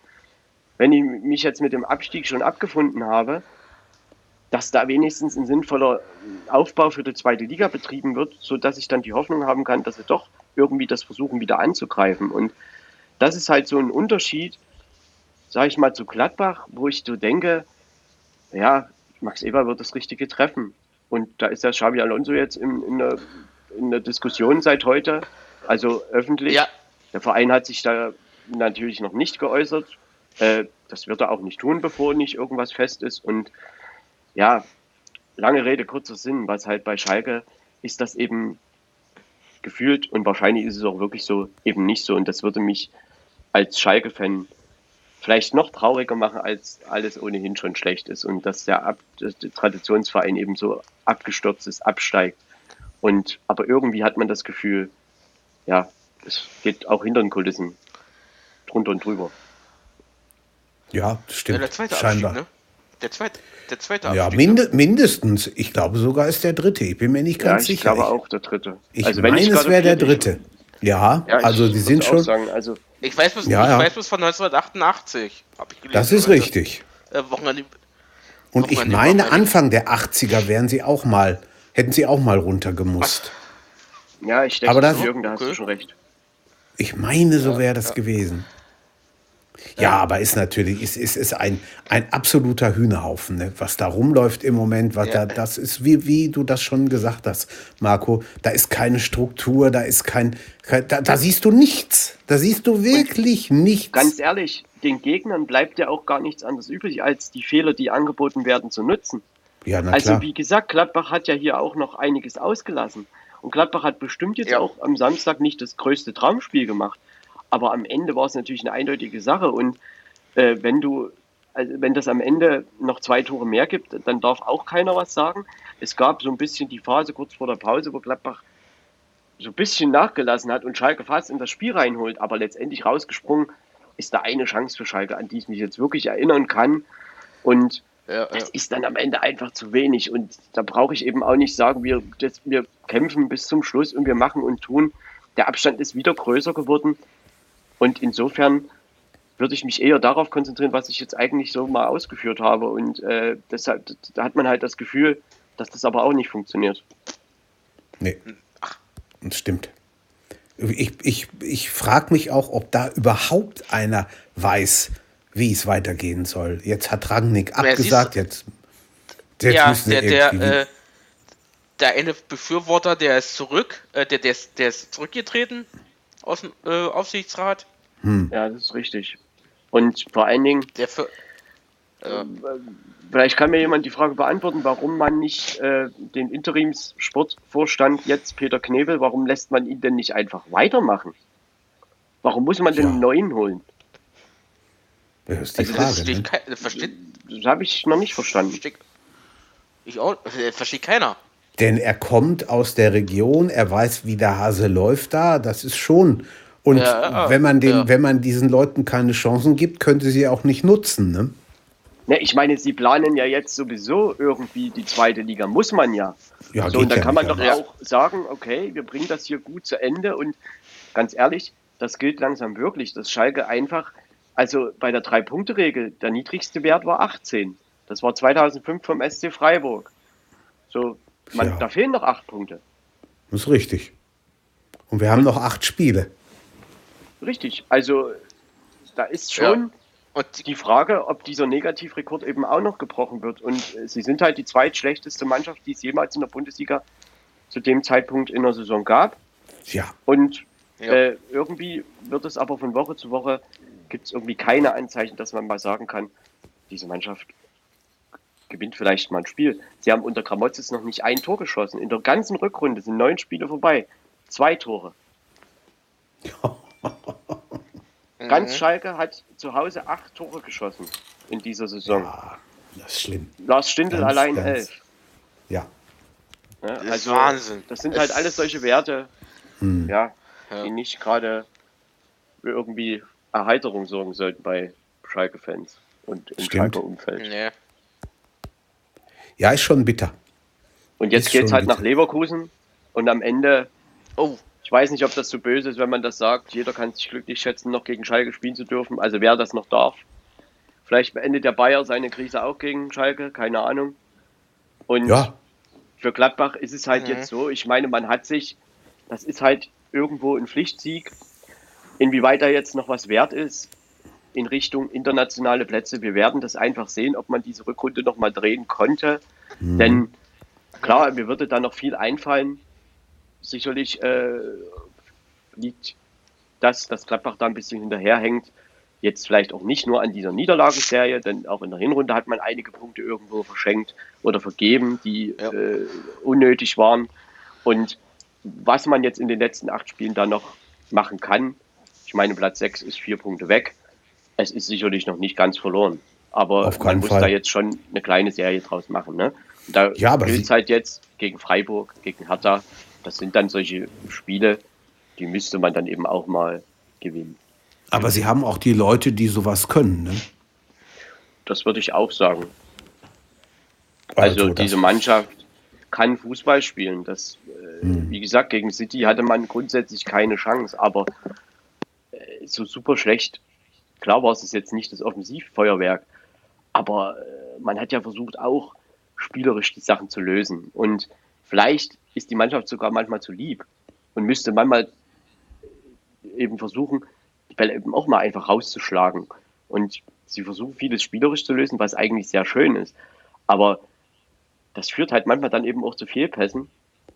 wenn ich mich jetzt mit dem Abstieg schon abgefunden habe, dass da wenigstens ein sinnvoller Aufbau für die zweite Liga betrieben wird, sodass ich dann die Hoffnung haben kann, dass sie doch irgendwie das versuchen wieder anzugreifen. Und das ist halt so ein Unterschied, sage ich mal, zu Gladbach, wo ich so denke, ja, Max Eber wird das Richtige treffen. Und da ist der Xavi Alonso jetzt in, in, der, in der Diskussion seit heute, also öffentlich. Ja. Der Verein hat sich da natürlich noch nicht geäußert. Äh, das wird er auch nicht tun, bevor nicht irgendwas fest ist. Und ja, lange Rede, kurzer Sinn, was halt bei Schalke ist das eben gefühlt und wahrscheinlich ist es auch wirklich so, eben nicht so. Und das würde mich als Schalke-Fan vielleicht noch trauriger machen, als alles ohnehin schon schlecht ist und dass der, Ab der Traditionsverein eben so abgestürzt ist, absteigt. Und aber irgendwie hat man das Gefühl, ja, es geht auch hinter den Kulissen drunter und drüber. Ja, das stimmt. Ja, der zweite Scheinbar. Ne? Der zweite, der zweite Abstieg, Ja, minde, mindestens. Ich glaube sogar ist der dritte. Ich bin mir nicht ganz ja, ich sicher. Ich glaube auch der dritte. Ich also, meine, es wäre der dritte. Ja, ja also die sind schon. Sagen, also ich weiß bloß, ja, ich weiß bloß von 1988. Gelesen, das ist richtig. Äh, Und ich meine, Anfang der 80er wären sie auch mal, hätten sie auch mal runtergemusst. Ja, ich denke, Aber das, Jürgen, da hast du schon recht. Ich meine, so wäre das ja. gewesen. Ja, aber ist natürlich, ist, ist, ist ein, ein absoluter Hühnerhaufen, ne? was da rumläuft im Moment, was ja. da, das ist, wie, wie du das schon gesagt hast, Marco, da ist keine Struktur, da ist kein, kein da, da, siehst du nichts. Da siehst du wirklich Und nichts. Ganz ehrlich, den Gegnern bleibt ja auch gar nichts anderes übrig, als die Fehler, die angeboten werden, zu nutzen. Ja, na also klar. wie gesagt, Gladbach hat ja hier auch noch einiges ausgelassen. Und Gladbach hat bestimmt jetzt ja. auch am Samstag nicht das größte Traumspiel gemacht. Aber am Ende war es natürlich eine eindeutige Sache. Und äh, wenn du, also wenn das am Ende noch zwei Tore mehr gibt, dann darf auch keiner was sagen. Es gab so ein bisschen die Phase kurz vor der Pause, wo Gladbach so ein bisschen nachgelassen hat und Schalke fast in das Spiel reinholt, aber letztendlich rausgesprungen ist da eine Chance für Schalke, an die ich mich jetzt wirklich erinnern kann. Und ja, das ja. ist dann am Ende einfach zu wenig. Und da brauche ich eben auch nicht sagen, wir, das, wir kämpfen bis zum Schluss und wir machen und tun. Der Abstand ist wieder größer geworden. Und insofern würde ich mich eher darauf konzentrieren, was ich jetzt eigentlich so mal ausgeführt habe. Und äh, deshalb, da hat man halt das Gefühl, dass das aber auch nicht funktioniert. Nee, das stimmt. Ich, ich, ich frage mich auch, ob da überhaupt einer weiß, wie es weitergehen soll. Jetzt hat Rangnick abgesagt, jetzt, jetzt ja, der, der, äh, der eine Befürworter, der ist zurück, äh, der, der, ist, der ist zurückgetreten aus dem äh, Aufsichtsrat. Hm. Ja, das ist richtig. Und vor allen Dingen. Der für Ja. Vielleicht kann mir jemand die Frage beantworten, warum man nicht äh, den Interimssportvorstand jetzt Peter Knebel, warum lässt man ihn denn nicht einfach weitermachen? Warum muss man ja. den neuen holen? Das ist die also, Frage. Das, ne? versteht, das habe ich noch nicht verstanden. Versteht, ich auch, äh, versteht keiner. Denn er kommt aus der Region, er weiß, wie der Hase läuft da. Das ist schon. Und ja, wenn man den, ja. wenn man diesen Leuten keine Chancen gibt, könnte sie auch nicht nutzen. Ne? Ne, ich meine, sie planen ja jetzt sowieso irgendwie die zweite Liga, muss man ja. ja so, und dann ja kann man doch ja. auch sagen, okay, wir bringen das hier gut zu Ende und ganz ehrlich, das gilt langsam wirklich, dass Schalke einfach, also bei der Drei-Punkte-Regel, der niedrigste Wert war 18. Das war 2005 vom SC Freiburg. So, man, ja. da fehlen noch acht Punkte. Das ist richtig. Und wir haben noch acht Spiele. Richtig. Also, da ist schon ja. die Frage, ob dieser Negativrekord eben auch noch gebrochen wird. Und äh, sie sind halt die zweitschlechteste Mannschaft, die es jemals in der Bundesliga zu dem Zeitpunkt in der Saison gab. Ja. Und ja. Äh, irgendwie wird es aber von Woche zu Woche, gibt es irgendwie keine Anzeichen, dass man mal sagen kann, diese Mannschaft gewinnt vielleicht mal ein Spiel. Sie haben unter Kramotzes noch nicht ein Tor geschossen. In der ganzen Rückrunde sind neun Spiele vorbei. Zwei Tore. Ganz mhm. Schalke hat zu Hause acht Tore geschossen in dieser Saison. Ja, das ist schlimm. Lars Stindl ganz, allein ganz. elf. Ja. ja das also, Wahnsinn. Das sind halt alles solche Werte, hm. ja, die nicht gerade irgendwie Erheiterung sorgen sollten bei Schalke-Fans und im Schalke-Umfeld. Nee. Ja, ist schon bitter. Und jetzt geht es halt bitter. nach Leverkusen und am Ende, oh, ich weiß nicht, ob das so böse ist, wenn man das sagt. Jeder kann sich glücklich schätzen, noch gegen Schalke spielen zu dürfen. Also wer das noch darf. Vielleicht beendet der Bayer seine Krise auch gegen Schalke, keine Ahnung. Und ja. für Gladbach ist es halt mhm. jetzt so, ich meine, man hat sich, das ist halt irgendwo ein Pflichtsieg. Inwieweit da jetzt noch was wert ist, in Richtung internationale Plätze. Wir werden das einfach sehen, ob man diese Rückrunde noch mal drehen konnte. Mhm. Denn klar, mir würde da noch viel einfallen. Sicherlich äh, liegt das, dass Gladbach da ein bisschen hinterherhängt. Jetzt vielleicht auch nicht nur an dieser Niederlagenserie, denn auch in der Hinrunde hat man einige Punkte irgendwo verschenkt oder vergeben, die ja. äh, unnötig waren. Und was man jetzt in den letzten acht Spielen da noch machen kann, ich meine, Platz 6 ist vier Punkte weg es ist sicherlich noch nicht ganz verloren. Aber man muss Fall. da jetzt schon eine kleine Serie draus machen. Ne? Da ja, gilt es halt jetzt gegen Freiburg, gegen Hertha. Das sind dann solche Spiele, die müsste man dann eben auch mal gewinnen. Aber sie haben auch die Leute, die sowas können. Ne? Das würde ich auch sagen. Also, also diese Mannschaft kann Fußball spielen. Das, äh, hm. wie gesagt, gegen City hatte man grundsätzlich keine Chance, aber äh, so super schlecht Klar war es jetzt nicht das Offensivfeuerwerk, aber äh, man hat ja versucht, auch spielerisch die Sachen zu lösen. Und vielleicht ist die Mannschaft sogar manchmal zu lieb und müsste manchmal eben versuchen, die Bälle eben auch mal einfach rauszuschlagen. Und sie versuchen vieles spielerisch zu lösen, was eigentlich sehr schön ist. Aber das führt halt manchmal dann eben auch zu Fehlpässen,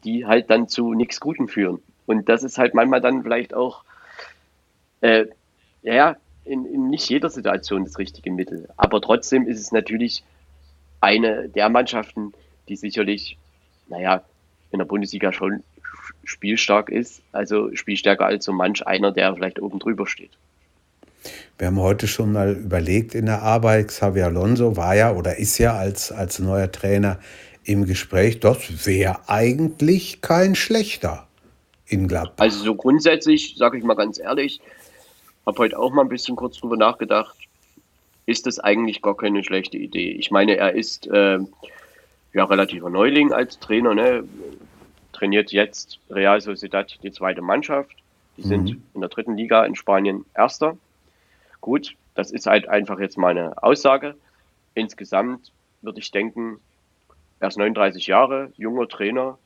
die halt dann zu nichts Gutem führen. Und das ist halt manchmal dann vielleicht auch, äh, ja, in, in nicht jeder Situation das richtige Mittel. Aber trotzdem ist es natürlich eine der Mannschaften, die sicherlich, naja, in der Bundesliga schon spielstark ist, also spielstärker als so manch einer, der vielleicht oben drüber steht. Wir haben heute schon mal überlegt in der Arbeit, Xavier Alonso war ja oder ist ja als, als neuer Trainer im Gespräch, das wäre eigentlich kein schlechter in Gladbach. Also so grundsätzlich, sage ich mal ganz ehrlich, habe heute auch mal ein bisschen kurz drüber nachgedacht. Ist das eigentlich gar keine schlechte Idee? Ich meine, er ist äh, ja relativer Neuling als Trainer, ne? Trainiert jetzt Real Sociedad die zweite Mannschaft. Die mhm. sind in der dritten Liga in Spanien Erster. Gut, das ist halt einfach jetzt meine Aussage. Insgesamt würde ich denken, er ist 39 Jahre, junger Trainer.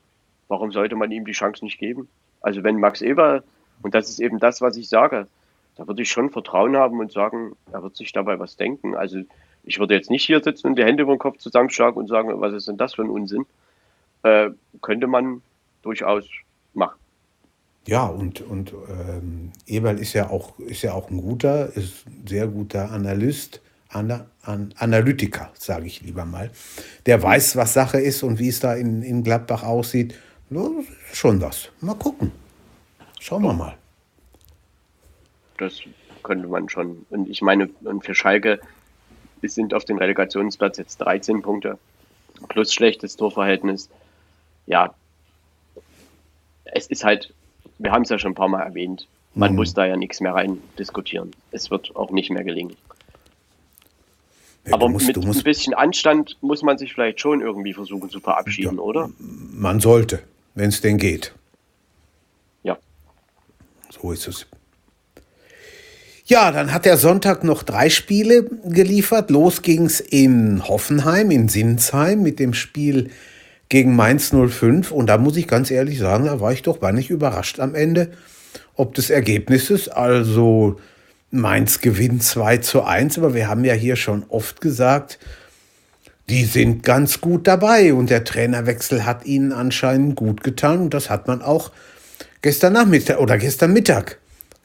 Warum sollte man ihm die Chance nicht geben? Also wenn Max Eber, und das ist eben das, was ich sage, da würde ich schon Vertrauen haben und sagen, er wird sich dabei was denken. Also ich würde jetzt nicht hier sitzen und die Hände über den Kopf zusammenschlagen und sagen, was ist denn das für ein Unsinn? Äh, könnte man durchaus machen. Ja, und, und ähm, Eberl ist ja auch ist ja auch ein guter, ist ein sehr guter Analyst, Ana, an, Analytiker, sage ich lieber mal. Der weiß, was Sache ist und wie es da in, in Gladbach aussieht. Schon was. Mal gucken. Schauen wir mal. Das könnte man schon. Und ich meine, und für Schalke, wir sind auf den Relegationsplatz jetzt 13 Punkte plus schlechtes Torverhältnis. Ja, es ist halt, wir haben es ja schon ein paar Mal erwähnt, man mhm. muss da ja nichts mehr rein diskutieren. Es wird auch nicht mehr gelingen. Ja, Aber musst, mit ein bisschen Anstand muss man sich vielleicht schon irgendwie versuchen zu verabschieden, ja, oder? Man sollte, wenn es denn geht. Ja. So ist es. Ja, dann hat der Sonntag noch drei Spiele geliefert. Los ging's in Hoffenheim, in Sinsheim mit dem Spiel gegen Mainz 05. Und da muss ich ganz ehrlich sagen, da war ich doch gar nicht überrascht am Ende, ob des Ergebnisses. Also Mainz gewinnt 2 zu 1, aber wir haben ja hier schon oft gesagt, die sind ganz gut dabei und der Trainerwechsel hat ihnen anscheinend gut getan und das hat man auch gestern Nachmittag oder gestern Mittag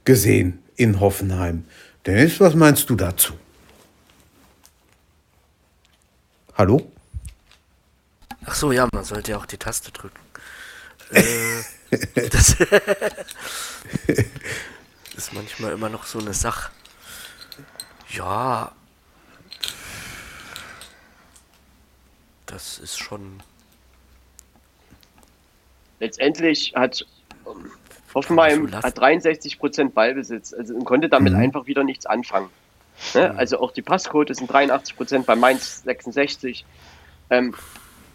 gesehen in Hoffenheim. Dennis, was meinst du dazu? Hallo? Ach so, ja, man sollte ja auch die Taste drücken. [laughs] äh, das [laughs] ist manchmal immer noch so eine Sache. Ja. Das ist schon. Letztendlich hat Hoffenheim hat 63 Prozent Ballbesitz also und konnte damit mhm. einfach wieder nichts anfangen. Ne? Mhm. Also auch die Passquote sind 83 Prozent bei Mainz 66. Ähm,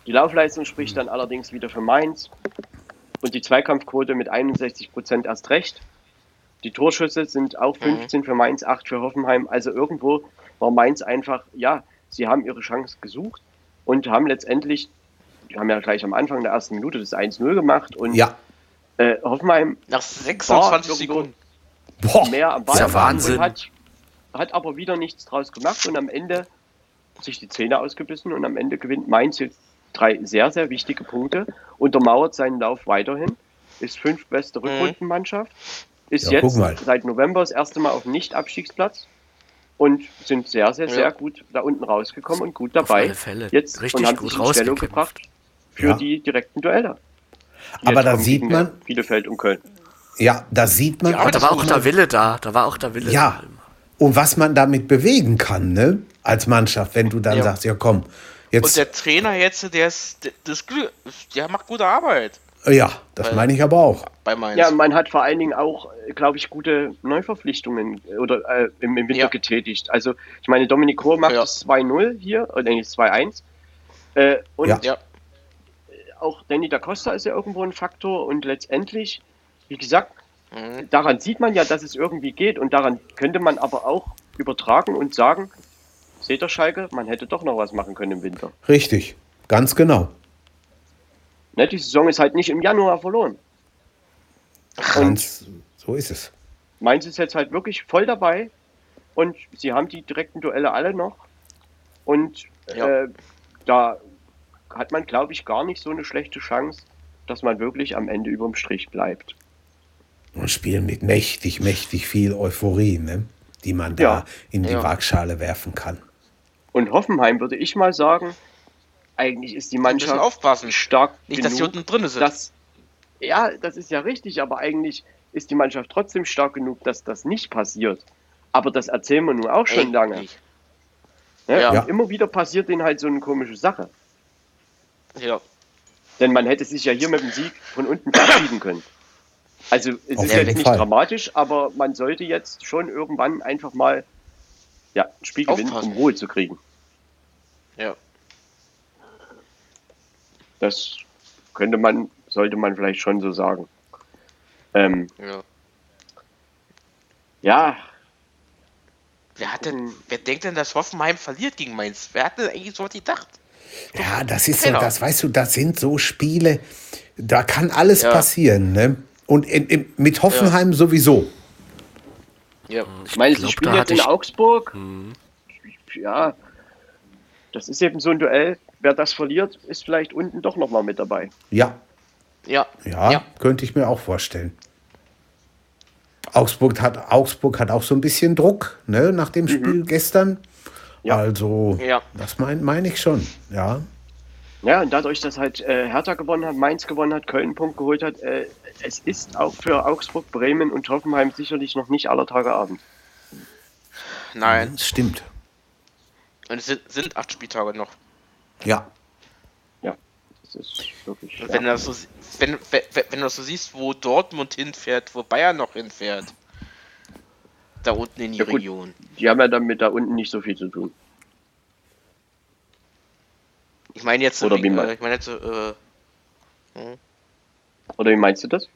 die Laufleistung spricht mhm. dann allerdings wieder für Mainz und die Zweikampfquote mit 61 Prozent erst recht. Die Torschüsse sind auch 15 mhm. für Mainz, 8 für Hoffenheim. Also irgendwo war Mainz einfach, ja, sie haben ihre Chance gesucht und haben letztendlich, die haben ja gleich am Anfang der ersten Minute das 1-0 gemacht und ja. Äh, Hoffenheim nach 26 Sekunden Boah, mehr am Ball ist ja Wahnsinn. Hat, hat aber wieder nichts draus gemacht und am Ende sich die Zähne ausgebissen und am Ende gewinnt Mainz jetzt drei sehr, sehr wichtige Punkte, untermauert seinen Lauf weiterhin, ist fünf beste mhm. Rückrundenmannschaft, ist ja, jetzt seit November das erste Mal auf Nicht-Abstiegsplatz und sind sehr, sehr, sehr ja. gut da unten rausgekommen und gut dabei. Jetzt Richtig und haben gut sich in Stellung gebracht für ja. die direkten Duelle. Aber da sieht man. Bielefeld und Köln. Ja, da sieht man. Ja, aber da war auch der Wille da. Da war auch der Wille ja. da. Und was man damit bewegen kann, ne? Als Mannschaft, wenn du dann ja. sagst, ja komm. Jetzt, und der Trainer jetzt, der ist, das, der macht gute Arbeit. Ja, das meine ich aber auch. Bei Ja, man hat vor allen Dingen auch, glaube ich, gute Neuverpflichtungen oder äh, im, im, Winter ja. getätigt. Also, ich meine, Dominik Rohr macht ja. das 2-0 hier, oder nee, 2-1. Äh, und ja auch Danny da Costa ist ja irgendwo ein Faktor und letztendlich, wie gesagt, mhm. daran sieht man ja, dass es irgendwie geht und daran könnte man aber auch übertragen und sagen, seht ihr Schalke, man hätte doch noch was machen können im Winter. Richtig, ganz genau. Ne, die Saison ist halt nicht im Januar verloren. Ganz, so ist es. Mainz ist jetzt halt wirklich voll dabei und sie haben die direkten Duelle alle noch und ja. äh, da hat man, glaube ich, gar nicht so eine schlechte Chance, dass man wirklich am Ende überm Strich bleibt. Und spielen mit mächtig, mächtig viel Euphorie, ne? die man da ja. in die ja. Waagschale werfen kann. Und Hoffenheim würde ich mal sagen, eigentlich ist die Mannschaft aufpassen. stark Nicht, genug, dass sie unten drin sind. Dass, ja, das ist ja richtig, aber eigentlich ist die Mannschaft trotzdem stark genug, dass das nicht passiert. Aber das erzählen wir nun auch schon Ey, lange. Ne? Ja, ja. Immer wieder passiert denen halt so eine komische Sache. Ja. Denn man hätte sich ja hier mit dem Sieg von unten verabschieden können. Also es Auf ist jetzt nicht Fall. dramatisch, aber man sollte jetzt schon irgendwann einfach mal ja, ein Spiel gewinnen, um Ruhe zu kriegen. Ja. Das könnte man, sollte man vielleicht schon so sagen. Ähm, ja. Ja. Wer hat denn, wer denkt denn, dass Hoffenheim verliert gegen Mainz? Wer hat denn eigentlich so was gedacht? Ja, das ist genau. so, das weißt du, das sind so Spiele, da kann alles ja. passieren, ne? Und in, in, mit Hoffenheim ja. sowieso. Ja, ich meine, sie spielen jetzt in Augsburg. Hm. Ja, das ist eben so ein Duell. Wer das verliert, ist vielleicht unten doch nochmal mit dabei. Ja. Ja. ja. Ja, könnte ich mir auch vorstellen. Augsburg hat, Augsburg hat auch so ein bisschen Druck, ne, nach dem mhm. Spiel gestern. Ja. Also, ja. das meine mein ich schon, ja. Ja, und dadurch, dass halt äh, Hertha gewonnen hat, Mainz gewonnen hat, Köln einen Punkt geholt hat, äh, es ist auch für Augsburg, Bremen und Hoffenheim sicherlich noch nicht aller Tage Abend. Nein. Das stimmt. Und es sind, sind acht Spieltage noch. Ja. Ja, das ist wirklich. Wenn, ja. du so, wenn, wenn, wenn du so siehst, wo Dortmund hinfährt, wo Bayern noch hinfährt, da unten in die ja, Region. Die haben ja damit da unten nicht so viel zu tun. Ich meine jetzt, Oder wie, äh, ich meine jetzt, äh, hm. Oder wie meinst du das?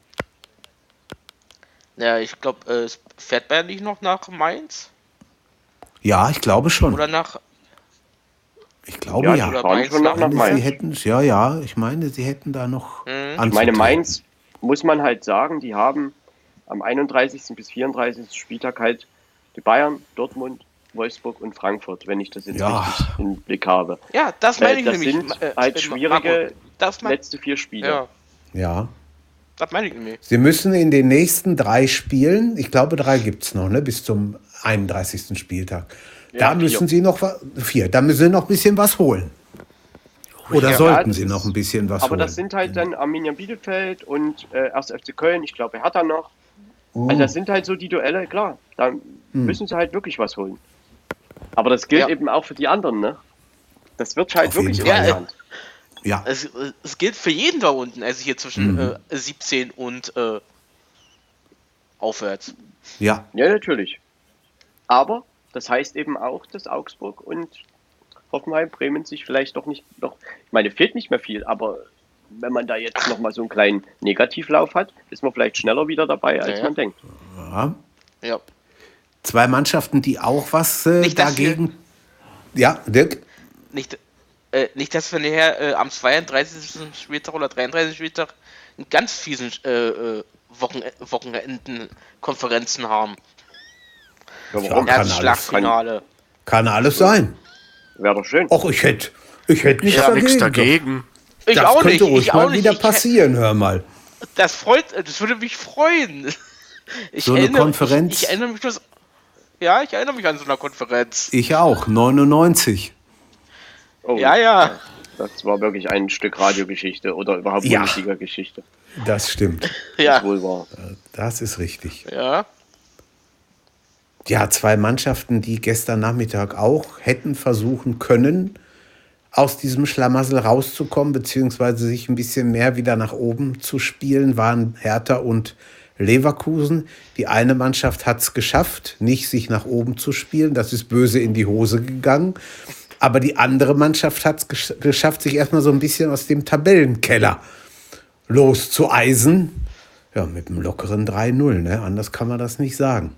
Ja, ich glaube, äh, fährt Bayern nicht noch nach Mainz? Ja, ich glaube schon. Oder nach. Ich glaube ja. ja. Oder Mainz schon nach, nach Mainz. Sie hätten ja, ja, ich meine, sie hätten da noch. Mhm. Ich meine, Mainz muss man halt sagen, die haben am 31. bis 34. Spieltag halt die Bayern, Dortmund, Wolfsburg und Frankfurt, wenn ich das jetzt ja. richtig im Blick habe. Ja, das meine ich das nämlich. Das sind äh, halt schwierige letzte vier Spiele. Ja. ja. Das meine ich nämlich. Sie müssen in den nächsten drei Spielen, ich glaube drei gibt es noch, ne, bis zum 31. Spieltag. Ja, da müssen. Sie noch vier, da müssen Sie noch ein bisschen was holen. Oder ja, sollten Sie noch ein bisschen was aber holen? Aber das sind halt dann Arminia Bielefeld und äh, 1. FC Köln, ich glaube, er hat da noch. Oh. Also das sind halt so die Duelle, klar, da hm. müssen Sie halt wirklich was holen. Aber das gilt ja. eben auch für die anderen, ne? Das wird halt Auf wirklich interessant. Ja. Es, es, gilt für jeden da unten, also hier zwischen mhm. äh, 17 und äh, aufwärts. Ja. Ja, natürlich. Aber das heißt eben auch, dass Augsburg und Hoffenheim, Bremen sich vielleicht doch nicht noch, ich meine, fehlt nicht mehr viel, aber wenn man da jetzt nochmal so einen kleinen Negativlauf hat, ist man vielleicht schneller wieder dabei, als ja, man denkt. Ja. ja. Zwei Mannschaften, die auch was äh, nicht, dagegen. Ja, Dirk? Nicht, äh, nicht dass wir nachher äh, am 32. Spieltag oder 33. Spieltag einen ganz fiesen äh, äh Wochen Wochenenden-Konferenzen haben. Ja, warum? Kann alles, kann, kann alles sein. Wäre doch schön. Och, ich hätte ich hätt nichts, ja, dagegen. nichts dagegen. Ich das auch könnte nicht. ruhig ich mal wieder nicht. passieren, hör mal. Das freut, das würde mich freuen. Ich so eine erinnere, Konferenz. Ich, ich, erinnere mich das, ja, ich erinnere mich an so eine Konferenz. Ich auch, 99. Oh, ja, ja. Das war wirklich ein Stück Radiogeschichte oder überhaupt ja. Bundesliga-Geschichte. Das stimmt. ja. Das wohl wahr. Das ist richtig. Ja. Ja, zwei Mannschaften, die gestern Nachmittag auch hätten versuchen können, aus diesem Schlamassel rauszukommen, beziehungsweise sich ein bisschen mehr wieder nach oben zu spielen, waren Hertha und Leverkusen. Die eine Mannschaft hat es geschafft, nicht sich nach oben zu spielen. Das ist böse in die Hose gegangen. Aber die andere Mannschaft hat es geschafft, sich erstmal so ein bisschen aus dem Tabellenkeller loszueisen. Ja, mit einem lockeren 3-0, ne? Anders kann man das nicht sagen.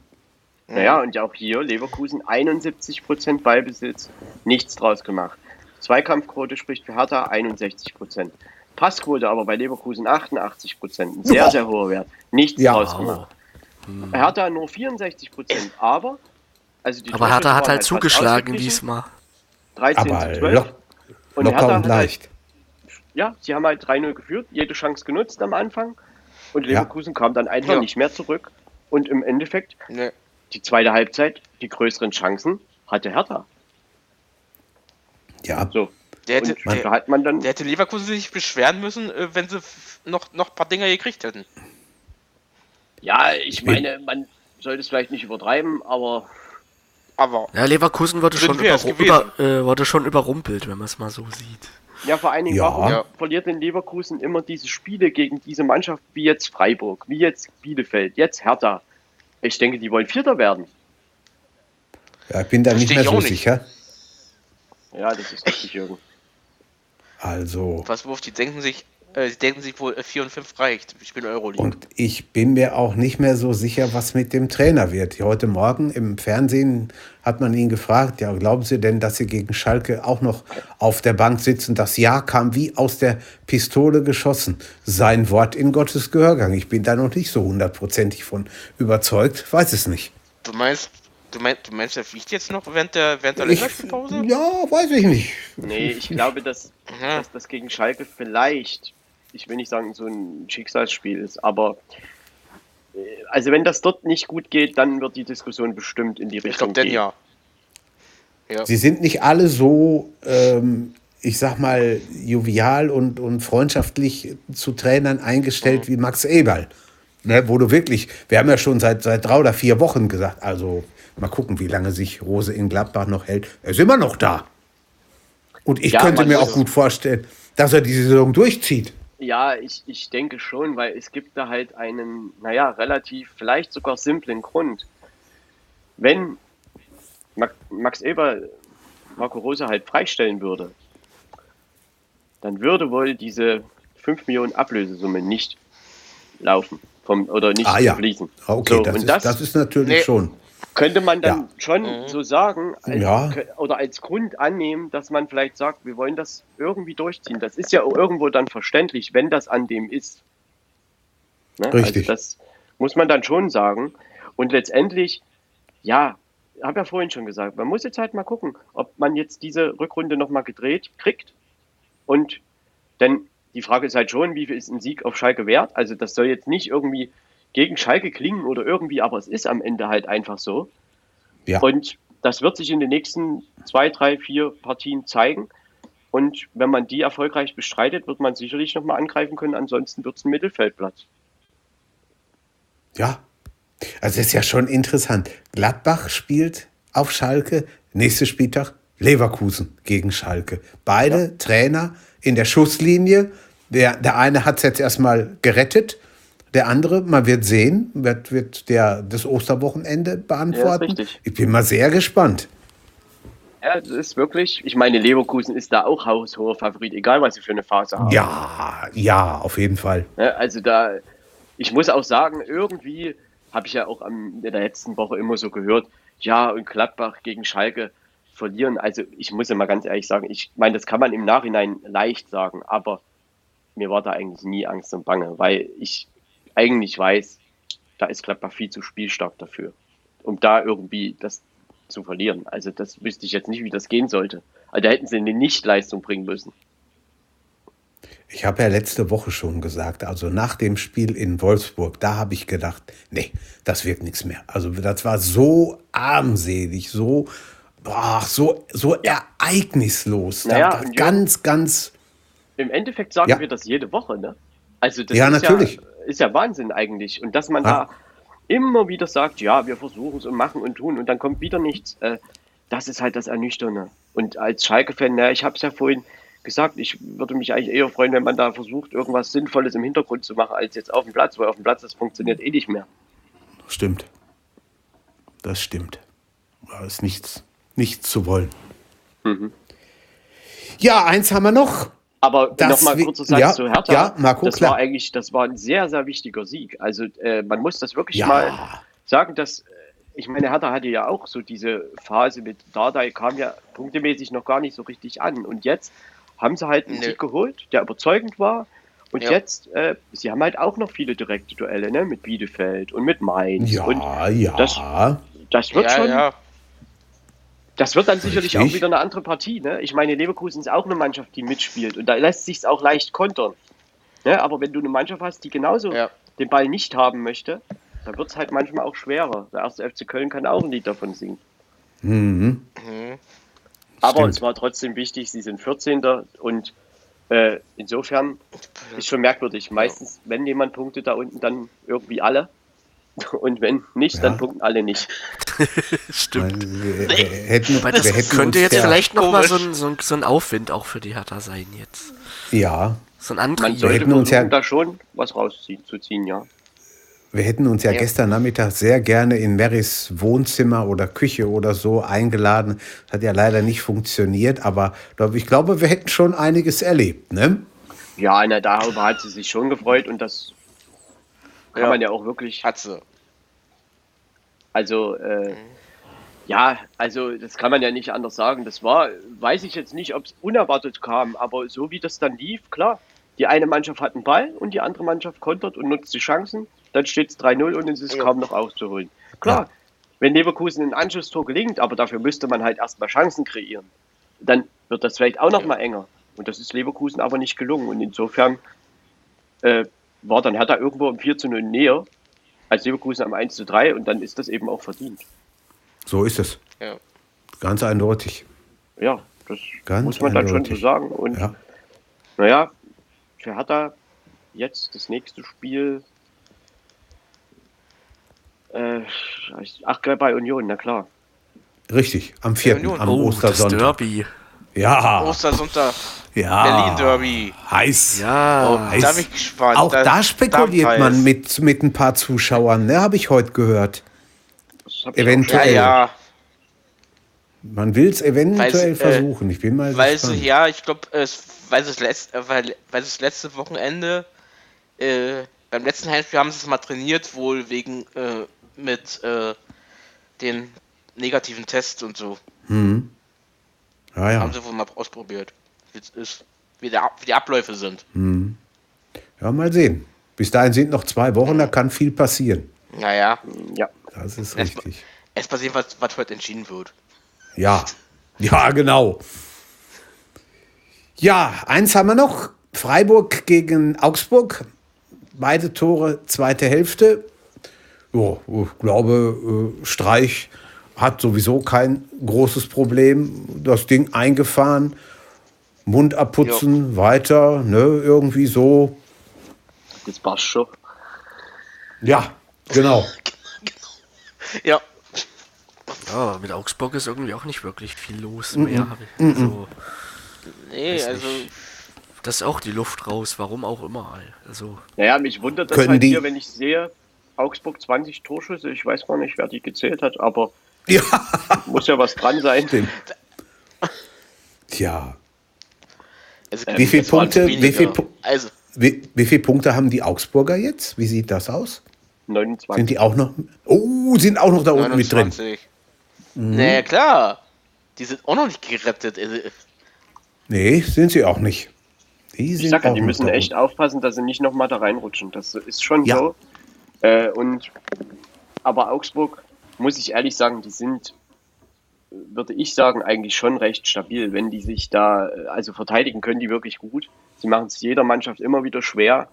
Naja, und auch hier Leverkusen 71% Ballbesitz, nichts draus gemacht. Zweikampfquote spricht für Hertha 61%. Passquote aber bei Leverkusen 88%, ein sehr, sehr hoher Wert, nichts ja. draus gemacht. Hm. Hertha nur 64%, aber also die aber Hertha hat halt zugeschlagen diesmal. 13 aber zu 12. Lo und locker Hertha und halt leicht. Halt, ja, sie haben halt 3-0 geführt, jede Chance genutzt am Anfang und Leverkusen ja. kam dann einfach ja. nicht mehr zurück und im Endeffekt nee die zweite Halbzeit, die größeren Chancen hatte Hertha. Ja. So. Der hätte, der, hat man dann der hätte Leverkusen sich beschweren müssen, äh, wenn sie noch, noch ein paar Dinger gekriegt hätten. Ja, ich meine, man sollte es vielleicht nicht übertreiben, aber. Aber. Ja, Leverkusen wurde schon, über, über, äh, wurde schon überrumpelt, wenn man es mal so sieht. Ja, vor allen Dingen, ja. warum ja. verliert denn Leverkusen immer diese Spiele gegen diese Mannschaft wie jetzt Freiburg, wie jetzt Bielefeld, jetzt Hertha? Ich denke, die wollen Vierter werden. Ja, ich bin da nicht mehr so nicht. sicher. Ja, das ist richtig, Jürgen. Also. Was, Wurf, die denken sich, äh, die denken sich wohl 4 äh, und 5 reicht. Ich bin Euroleague. Und ich bin mir auch nicht mehr so sicher, was mit dem Trainer wird. Heute Morgen im Fernsehen hat man ihn gefragt, ja, glauben Sie denn, dass Sie gegen Schalke auch noch auf der Bank sitzen? Das Ja kam wie aus der Pistole geschossen. Sein Wort in Gottes Gehörgang. Ich bin da noch nicht so hundertprozentig von überzeugt. Weiß es nicht. Du meinst, Du meinst, du meinst, er fliegt jetzt noch während der, während der Länderspielpause? Ja, weiß ich nicht. Nee, ich glaube, dass, dass das gegen Schalke vielleicht ich will nicht sagen, so ein Schicksalsspiel ist, aber äh, also wenn das dort nicht gut geht, dann wird die Diskussion bestimmt in die Richtung ich glaub, gehen. ja. Ja. Sie sind nicht alle so, ähm, ich sag mal, jovial und, und freundschaftlich zu Trainern eingestellt mhm. wie Max Eberl. Ne, wo du wirklich, wir haben ja schon seit, seit drei oder vier Wochen gesagt, also mal gucken, wie lange sich Rose in Gladbach noch hält. Er ist immer noch da. Und ich ja, könnte mir auch gut vorstellen, dass er die Saison durchzieht. Ja, ich, ich denke schon, weil es gibt da halt einen, naja, relativ, vielleicht sogar simplen Grund. Wenn Max Eber Marco Rose halt freistellen würde, dann würde wohl diese 5 Millionen Ablösesumme nicht laufen vom, oder nicht ah, ja. fließen. Ah, okay, so, das, ist, das, das, ist, natürlich nee, schon. Könnte man dann ja. schon mhm. so sagen als, ja. oder als Grund annehmen, dass man vielleicht sagt, wir wollen das irgendwie durchziehen. Das ist ja irgendwo dann verständlich, wenn das an dem ist. Ne? Richtig. Also das muss man dann schon sagen. Und letztendlich, ja, habe ja vorhin schon gesagt, man muss jetzt halt mal gucken, ob man jetzt diese Rückrunde nochmal gedreht kriegt. Und denn die Frage ist halt schon, wie viel ist ein Sieg auf Schalke wert? Also das soll jetzt nicht irgendwie gegen Schalke klingen oder irgendwie, aber es ist am Ende halt einfach so. Ja. Und das wird sich in den nächsten zwei, drei, vier Partien zeigen. Und wenn man die erfolgreich bestreitet, wird man sicherlich nochmal angreifen können. Ansonsten wird es ein Mittelfeldplatz. Ja, also ist ja schon interessant. Gladbach spielt auf Schalke, nächster Spieltag Leverkusen gegen Schalke. Beide ja. Trainer in der Schusslinie. Der, der eine hat es jetzt erstmal gerettet. Der andere, man wird sehen, wird, wird der das Osterwochenende beantworten. Ja, ich bin mal sehr gespannt. Ja, das ist wirklich, ich meine, Leverkusen ist da auch haushoher Favorit, egal was sie für eine Phase haben. Ja, ja, auf jeden Fall. Ja, also da, ich muss auch sagen, irgendwie habe ich ja auch am, in der letzten Woche immer so gehört, ja, und Gladbach gegen Schalke verlieren. Also ich muss ja mal ganz ehrlich sagen, ich meine, das kann man im Nachhinein leicht sagen, aber mir war da eigentlich nie Angst und Bange, weil ich eigentlich weiß, da ist Gladbach viel zu spielstark dafür, um da irgendwie das zu verlieren. Also das wüsste ich jetzt nicht, wie das gehen sollte. Also da hätten sie eine Nichtleistung bringen müssen. Ich habe ja letzte Woche schon gesagt, also nach dem Spiel in Wolfsburg, da habe ich gedacht, nee, das wird nichts mehr. Also das war so armselig, so, boah, so, so ereignislos. Naja, ganz, ganz. Im Endeffekt sagen ja. wir das jede Woche, ne? Also das ja, natürlich. Ja, ist ja Wahnsinn eigentlich. Und dass man ja. da immer wieder sagt, ja, wir versuchen es und machen und tun und dann kommt wieder nichts, äh, das ist halt das Ernüchternde. Und als Schalke-Fan, ja, ich habe es ja vorhin gesagt, ich würde mich eigentlich eher freuen, wenn man da versucht, irgendwas Sinnvolles im Hintergrund zu machen, als jetzt auf dem Platz, weil auf dem Platz das funktioniert eh nicht mehr. Stimmt. Das stimmt. Da ist nichts, nichts zu wollen. Mhm. Ja, eins haben wir noch. Aber nochmal kurz Satz ja, zu Hertha. Ja, Marco, das klar. war eigentlich, das war ein sehr, sehr wichtiger Sieg. Also äh, man muss das wirklich ja. mal sagen, dass äh, ich meine, Hertha hatte ja auch so diese Phase mit Dardai, kam ja punktemäßig noch gar nicht so richtig an. Und jetzt haben sie halt einen nee. Sieg geholt, der überzeugend war. Und ja. jetzt, äh, sie haben halt auch noch viele direkte Duelle, ne? Mit Bielefeld und mit Mainz. Ja, und ja. Das, das wird ja, schon. Ja. Das wird dann sicherlich Richtig. auch wieder eine andere Partie. Ne? Ich meine, Leverkusen ist auch eine Mannschaft, die mitspielt. Und da lässt sich auch leicht kontern. Ne? Aber wenn du eine Mannschaft hast, die genauso den Ball nicht haben möchte, dann wird es halt manchmal auch schwerer. Der erste FC Köln kann auch ein Lied davon singen. Mhm. mhm. Aber Stimmt. es war trotzdem wichtig, sie sind 14. und äh, insofern ist schon merkwürdig. Meistens, wenn jemand punktet da unten, dann irgendwie alle. [laughs] Und wenn nicht, ja. dann punkten alle nicht. [laughs] Stimmt. Wir, wir hätten, das wir hätten könnte jetzt vielleicht nochmal so ein, so, ein, so ein Aufwind auch für die Hertha sein jetzt. Ja. So ein Antrieb. Man sollte uns ja da schon was rauszuziehen, ja. Wir hätten uns ja, ja, gestern Nachmittag sehr gerne in Marys Wohnzimmer oder Küche oder so eingeladen. Das hat ja leider nicht funktioniert, aber ich glaube, wir hätten schon einiges erlebt, ne? Ja, na, darüber hat sie sich schon gefreut und das kann ja. man ja auch wirklich. Hat sie. Also, äh, mhm. ja, also das kann man ja nicht anders sagen. Das war, weiß ich jetzt nicht, ob es unerwartet kam, aber so wie das dann lief, klar. Die eine Mannschaft hat einen Ball und die andere Mannschaft kontert und nutzt die Chancen dann steht es 3-0 und es ist ja. kaum noch auszuholen. Klar, ja. wenn Leverkusen ein Anschlusstor gelingt, aber dafür müsste man halt erstmal Chancen kreieren, dann wird das vielleicht auch noch mal enger. Und das ist Leverkusen aber nicht gelungen. Und insofern äh, war dann Hertha irgendwo um 4 zu 0 näher als Leverkusen am 1 zu 3 und dann ist das eben auch verdient. So ist es. Ja. Ganz eindeutig. Ja, das Ganz muss man dann schon eindeutig. so sagen. Und Ja. naja, für Hertha jetzt das nächste Spiel. Äh, ach, gleich bei Union, na klar. Richtig, am 4. Union. am Oh, das Ostersonntag. Derby. Ja, Ostersonntag, ja. Berlin-Derby. Heiß. Ja. Oh, heiß. da bin ich gespannt. Auch da spekuliert man heiß. mit, mit ein paar Zuschauern, ne, habe ich heute gehört. Das auch Ja, Eventuell. ja, Man will es eventuell Weil sie, äh, versuchen. Ich bin mal weil gespannt. ja, ich glaube, es, weil sie das letzte, äh, weil, weil das letzte Wochenende, äh, beim letzten Heimspiel haben sie es mal trainiert, wohl wegen, äh, mit, äh, den negativen Tests und so. Hm. Ja, ja. Haben sie wohl mal ausprobiert. Wie es ist, wie, der, Ab- wie die Abläufe sind. ja, mal sehen. Bis dahin sind noch zwei Wochen, da kann viel passieren. Naja, Ja, Das ist richtig. es passiert, was, was heute entschieden wird. Ja, ja, genau. Ja, eins haben wir noch. Freiburg gegen Augsburg. Beide Tore, zweite Hälfte. Ja, ich glaube, äh, Streich hat sowieso kein großes Problem. Das Ding eingefahren, Mund abputzen, weiter, ne, irgendwie so. das passt schon. Ja, genau. Ja, Ja, mit Augsburg ist irgendwie auch nicht wirklich viel los mehr. hab ich- Also, nee, also, nicht. das ist auch die Luft raus, warum auch immer. Also, Naja, mich wundert das halt die- hier, wenn ich sehe, Augsburg 20 Torschüsse, ich weiß gar nicht, wer die gezählt hat, aber Ja, muss ja was dran sein. stimmt. Tja, also Wie viele Punkte- wie viel Also, wie, wie viele Punkte haben die Augsburger jetzt? Wie sieht das aus? 29. Sind die auch noch? Oh, sind auch noch da unten mit drin. 29. Naja, klar. Die sind auch noch nicht gerettet. Also, Nee, sind sie auch nicht. Die sind Ich sag ja, die müssen echt aufpassen, dass sie nicht nochmal da reinrutschen. Das ist schon Ja. so. Äh, und aber Augsburg, muss ich ehrlich sagen, die sind, würde ich sagen, eigentlich schon recht stabil. Wenn die sich da, äh, also verteidigen können die wirklich gut. Sie machen es jeder Mannschaft immer wieder schwer.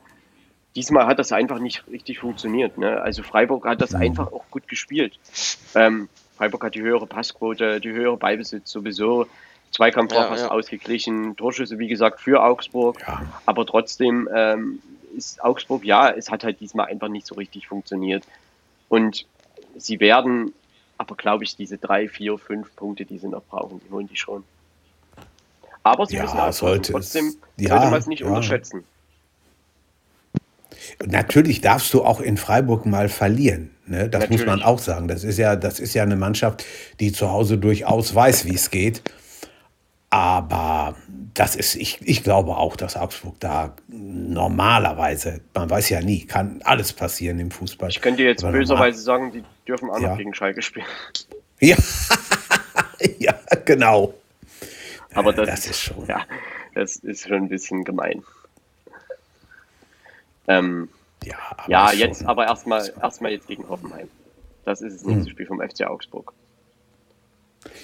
Diesmal hat das einfach nicht richtig funktioniert. Ne? Also Freiburg hat das einfach auch gut gespielt. Ähm, Freiburg hat die höhere Passquote, die höhere Beibesitz sowieso. Zweikampf war Ja, fast ja. ausgeglichen, Torschüsse wie gesagt für Augsburg. Ja. Aber trotzdem ähm, ist Augsburg, ja, es hat halt diesmal einfach nicht so richtig funktioniert. Und sie werden, aber glaube ich, diese drei, vier, fünf Punkte, die sie noch brauchen, die holen die schon. Aber sie Ja, müssen aufpassen. sollte es- trotzdem ja, sollte man es nicht ja. unterschätzen. Natürlich darfst du auch in Freiburg mal verlieren. Ne? Das muss man Natürlich. auch sagen. Das ist, ja, das ist ja eine Mannschaft, die zu Hause durchaus weiß, wie es geht. Aber das ist, ich, ich glaube auch, dass Augsburg da normalerweise, man weiß ja nie, kann alles passieren im Fußball. Ich könnte jetzt böserweise sagen, die dürfen auch Ja. noch gegen Schalke spielen. Ja, [laughs] ja genau. Aber Äh, das, das ist schon. Ja, das ist schon ein bisschen gemein. Ähm, Ja, aber ja, jetzt aber erstmal erstmal jetzt gegen Hoffenheim. Das ist das Hm. nächste Spiel vom FC Augsburg.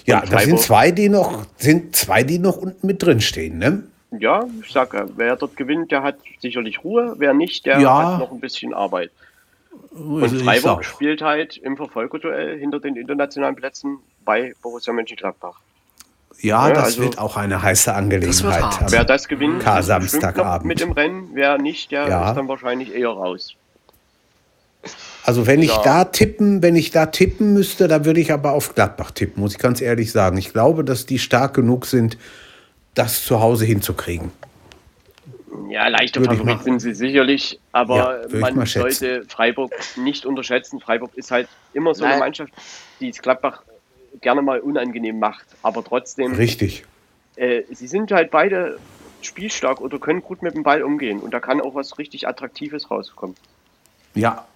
Ja, das sind zwei, die noch, sind zwei, die noch unten mit drin stehen, ne? Ja, ich sag ja, wer dort gewinnt, der hat sicherlich Ruhe. Wer nicht, der Ja. hat noch ein bisschen Arbeit. Also Und ich Freiburg spielt halt im Verfolgerduell hinter den internationalen Plätzen bei Borussia Mönchengladbach. Ja, Ja, das also- wird auch eine heiße Angelegenheit. Aber- Wer das gewinnt, Samstagabend. mit im Rennen. Wer nicht, der Ja. ist dann wahrscheinlich eher raus. Also wenn ich Ja. da tippen, wenn ich da tippen müsste, dann würde ich aber auf Gladbach tippen, muss ich ganz ehrlich sagen. Ich glaube, dass die stark genug sind, das zu Hause hinzukriegen. Ja, leichter Würde ich Favorit sind sie sicherlich, Ja, aber ich man sollte Freiburg nicht unterschätzen. Freiburg ist halt immer so eine Nein. Mannschaft, die es Gladbach gerne mal unangenehm macht. Aber trotzdem, Richtig. äh, sie sind halt beide spielstark oder können gut mit dem Ball umgehen. Und da kann auch was richtig Attraktives rauskommen. Ja.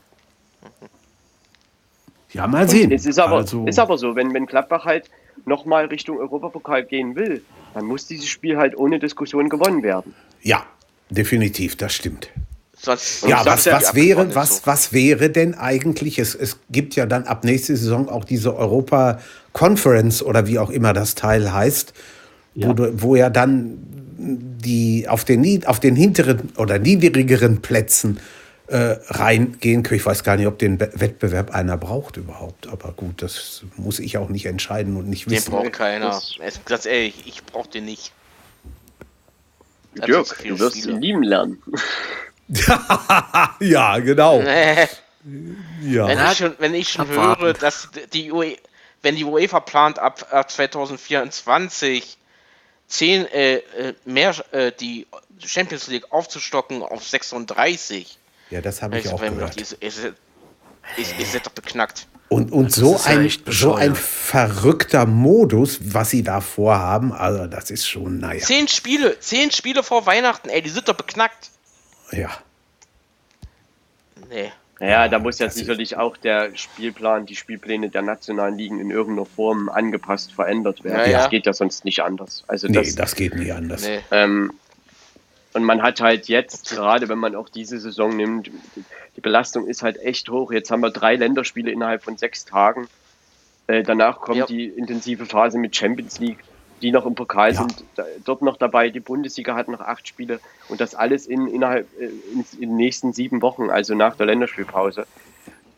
Ja, mal sehen. Es ist aber, also, ist aber so, wenn, wenn Gladbach halt nochmal Richtung Europapokal gehen will, dann muss dieses Spiel halt ohne Diskussion gewonnen werden. ja, definitiv, das stimmt. sonst, Ja, was, ja, was, wäre, was, so. was wäre denn eigentlich? Es, es gibt ja dann ab nächste Saison auch diese Europa Conference oder wie auch immer das Teil heißt, Wo, du, wo ja dann die auf den, auf den hinteren oder niedrigeren Plätzen äh, reingehen können. Ich weiß gar nicht, ob den Wettbewerb einer braucht überhaupt. Aber gut, das muss ich auch nicht entscheiden und nicht wissen. Den braucht keiner. Ganz ehrlich, ich brauche den nicht. Dirk, du wirst ihn lieben lernen. [laughs] ja, genau. ja. Wenn ich schon, wenn ich schon höre, dass die UE, wenn die UEFA plant ab, ab 2024 zehn, äh, äh, mehr äh, die Champions League aufzustocken auf 36. Ja, das habe ich, ich auch gehört. Ist, ist, ist, ist doch beknackt. Und, und so, ein, so ein verrückter Modus, was sie da vorhaben, also das ist schon, naja. Zehn Spiele, zehn Spiele vor Weihnachten, ey, die sind doch beknackt. Ja. Nee. Ja, da muss ja sicherlich auch der Spielplan, die Spielpläne der nationalen Ligen in irgendeiner Form angepasst, verändert werden. Ja, das geht ja sonst nicht anders. Also nee, das, das geht nie anders. Nee. Ähm, und man hat halt jetzt, gerade wenn man auch diese Saison nimmt, die Belastung ist halt echt hoch. Jetzt haben wir drei Länderspiele innerhalb von sechs Tagen. Äh, danach kommt ja. die intensive Phase mit Champions League, die noch im Pokal ja. sind, da, dort noch dabei. Die Bundesliga hat noch acht Spiele und das alles in, innerhalb äh, in, in den nächsten sieben Wochen, also nach der Länderspielpause.